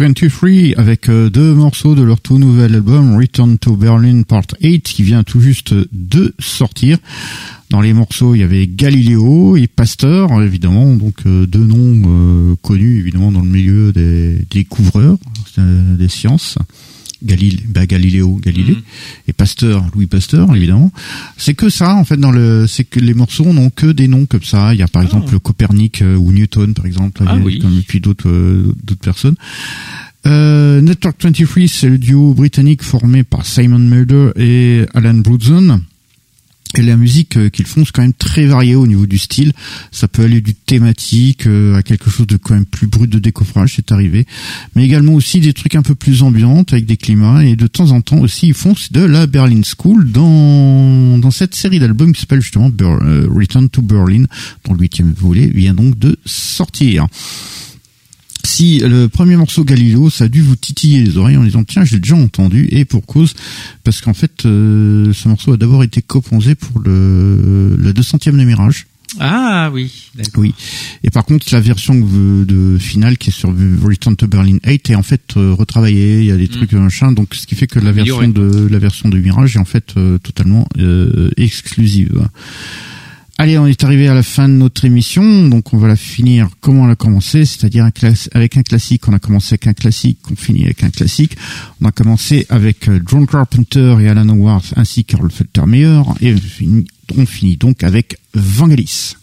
23 avec euh, deux morceaux de leur tout nouvel album Return to Berlin Part 8 qui vient tout juste de sortir. Dans les morceaux, il y avait Galileo et Pasteur, évidemment, donc euh, deux noms euh, connus évidemment dans le milieu des découvreurs des sciences. Galilée, bah Galiléo, Galilée, Mhm. et Pasteur, Louis Pasteur, évidemment. C'est que ça, en fait, dans le, c'est que les morceaux n'ont que des noms comme ça. Il y a par exemple Copernic euh, ou Newton, par exemple, Ah oui. comme- et puis d'autres, euh, d'autres personnes. Euh, Network 23, c'est le duo britannique formé par Simon Mulder et Alan Brudson. Et la musique euh, qu'ils font, c'est quand même très varié au niveau du style. Ça peut aller du thématique euh, à quelque chose de quand même plus brut de décoffrage, c'est arrivé. Mais également aussi des trucs un peu plus ambiantes avec des climats. Et de temps en temps aussi, ils font de la Berlin School dans, dans cette série d'albums qui s'appelle justement euh, Return to Berlin, dont le huitième volet vient donc de sortir. Si le premier morceau Galileo, ça a dû vous titiller les oreilles en disant tiens j'ai déjà entendu et pour cause parce qu'en fait euh, ce morceau a d'abord été composé pour le le 200e de Mirage. Ah oui, d'accord. Oui. Et par contre la version de, finale qui est sur Return to Berlin 8 est en fait euh, retravaillée, il y a des trucs machin donc ce qui fait que la version de la version de Mirage est en fait euh, totalement euh, exclusive. Allez, on est arrivé à la fin de notre émission, donc on va la finir comme on l'a commencé, c'est-à-dire avec un classique. On a commencé avec un classique, on finit avec un classique. On a commencé avec euh, John Carpenter et Alan Howard ainsi qu'Earl Feltermeyer, et on finit donc avec Vangelis.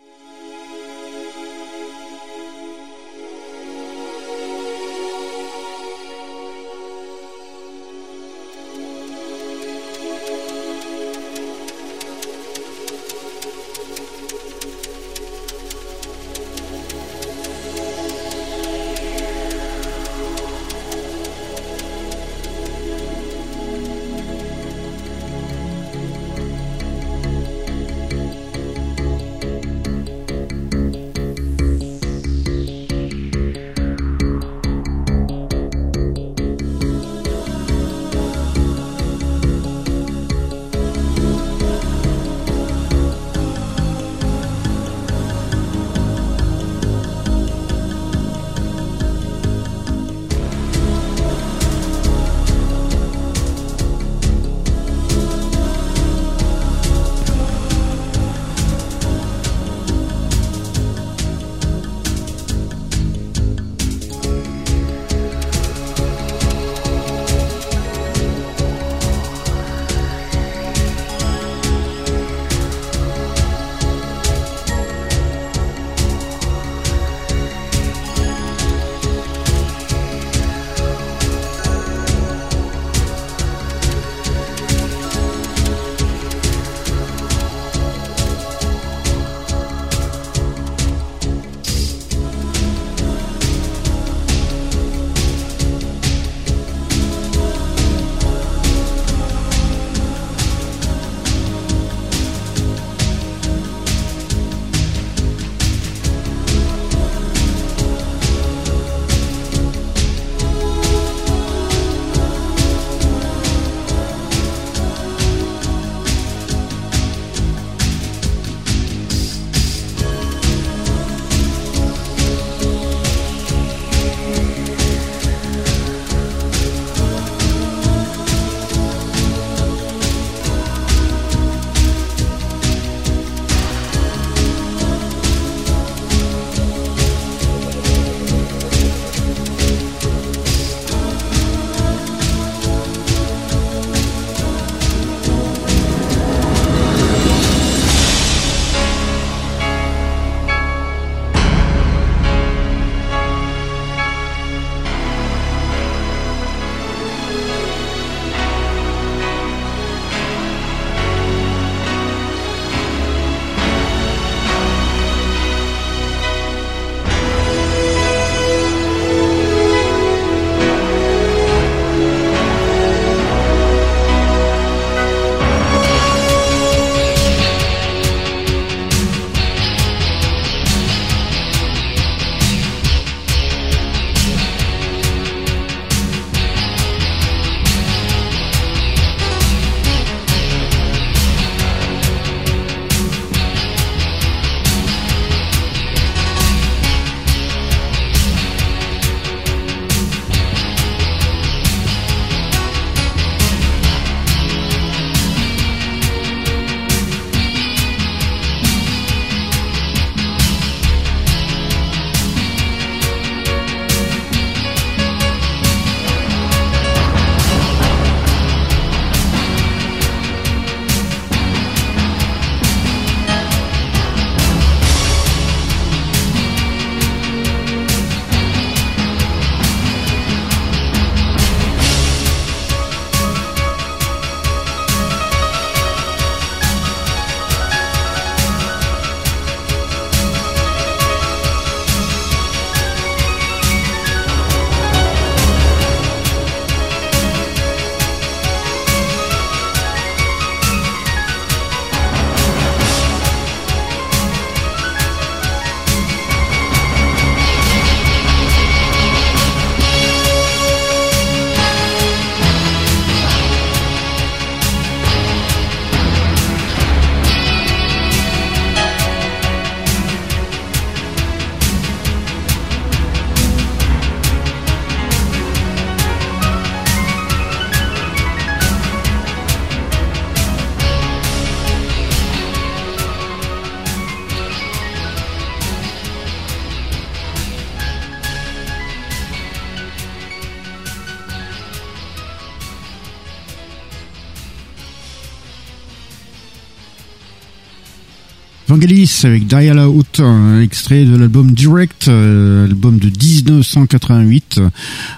Avec Dial Out, un extrait de l'album Direct, euh, album de 1988,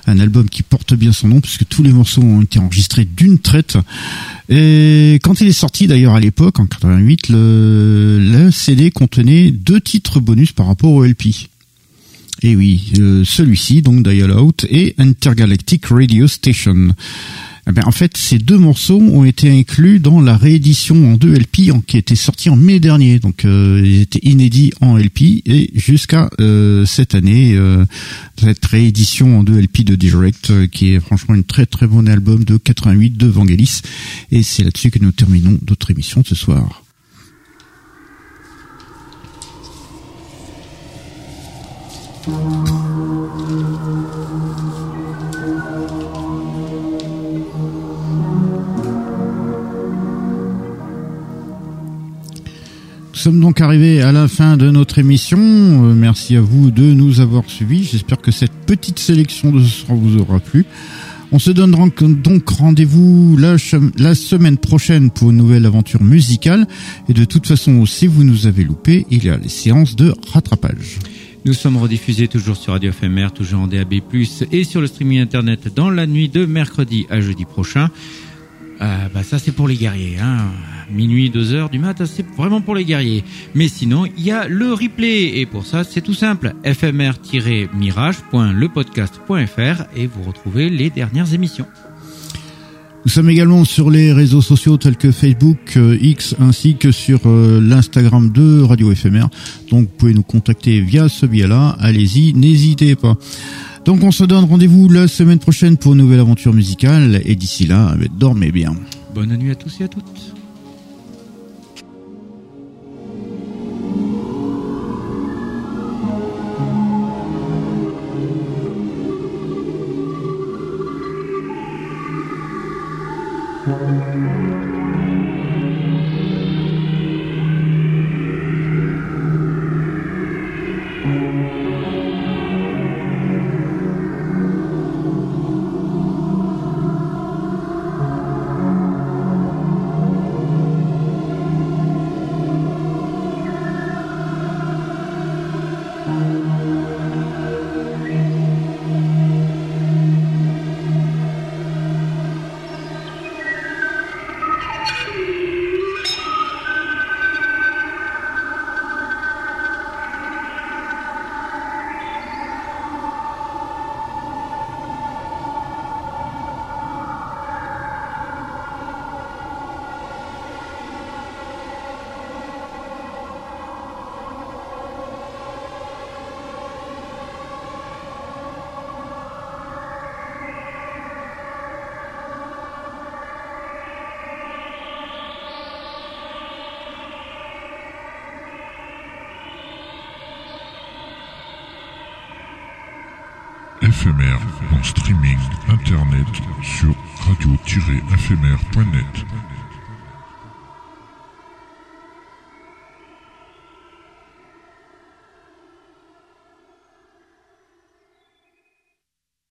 un album qui porte bien son nom puisque tous les morceaux ont été enregistrés d'une traite. Et quand il est sorti d'ailleurs à l'époque, en 88, le, le CD contenait deux titres bonus par rapport au LP. Et oui, euh, celui-ci, donc Dial Out et Intergalactic Radio Station. Eh ben, en fait, ces deux morceaux ont été inclus dans la réédition en deux LP en, qui était sortie en mai dernier. Donc, euh, ils étaient inédits en LP et jusqu'à euh, cette année, euh, cette réédition en deux LP de Direct, euh, qui est franchement une très très bon album de 88 de Vangelis. Et c'est là-dessus que nous terminons notre émission ce soir. Nous sommes donc arrivés à la fin de notre émission. Euh, merci à vous de nous avoir suivis. J'espère que cette petite sélection de ce soir vous aura plu. On se donne donc rendez-vous la, la, semaine prochaine pour une nouvelle aventure musicale. Et de toute façon, si vous nous avez loupé, il y a les séances de rattrapage. Nous sommes rediffusés toujours sur Radio FMR, toujours en DAB+, et sur le streaming internet dans la nuit de mercredi à jeudi prochain. Euh, bah ça c'est pour les guerriers, hein. Minuit, deux heures du matin, c'est vraiment pour les guerriers. Mais sinon, il y a le replay et pour ça c'est tout simple. fmr-mirage.lepodcast.fr et vous retrouvez les dernières émissions. Nous sommes également sur les réseaux sociaux tels que Facebook, euh, X, ainsi que sur euh, l'Instagram de Radio FMR. Donc vous pouvez nous contacter via ce biais-là. Allez-y, n'hésitez pas. Donc on se donne rendez-vous la semaine prochaine pour une nouvelle aventure musicale. Et d'ici là, dormez bien. Bonne nuit à tous et à toutes.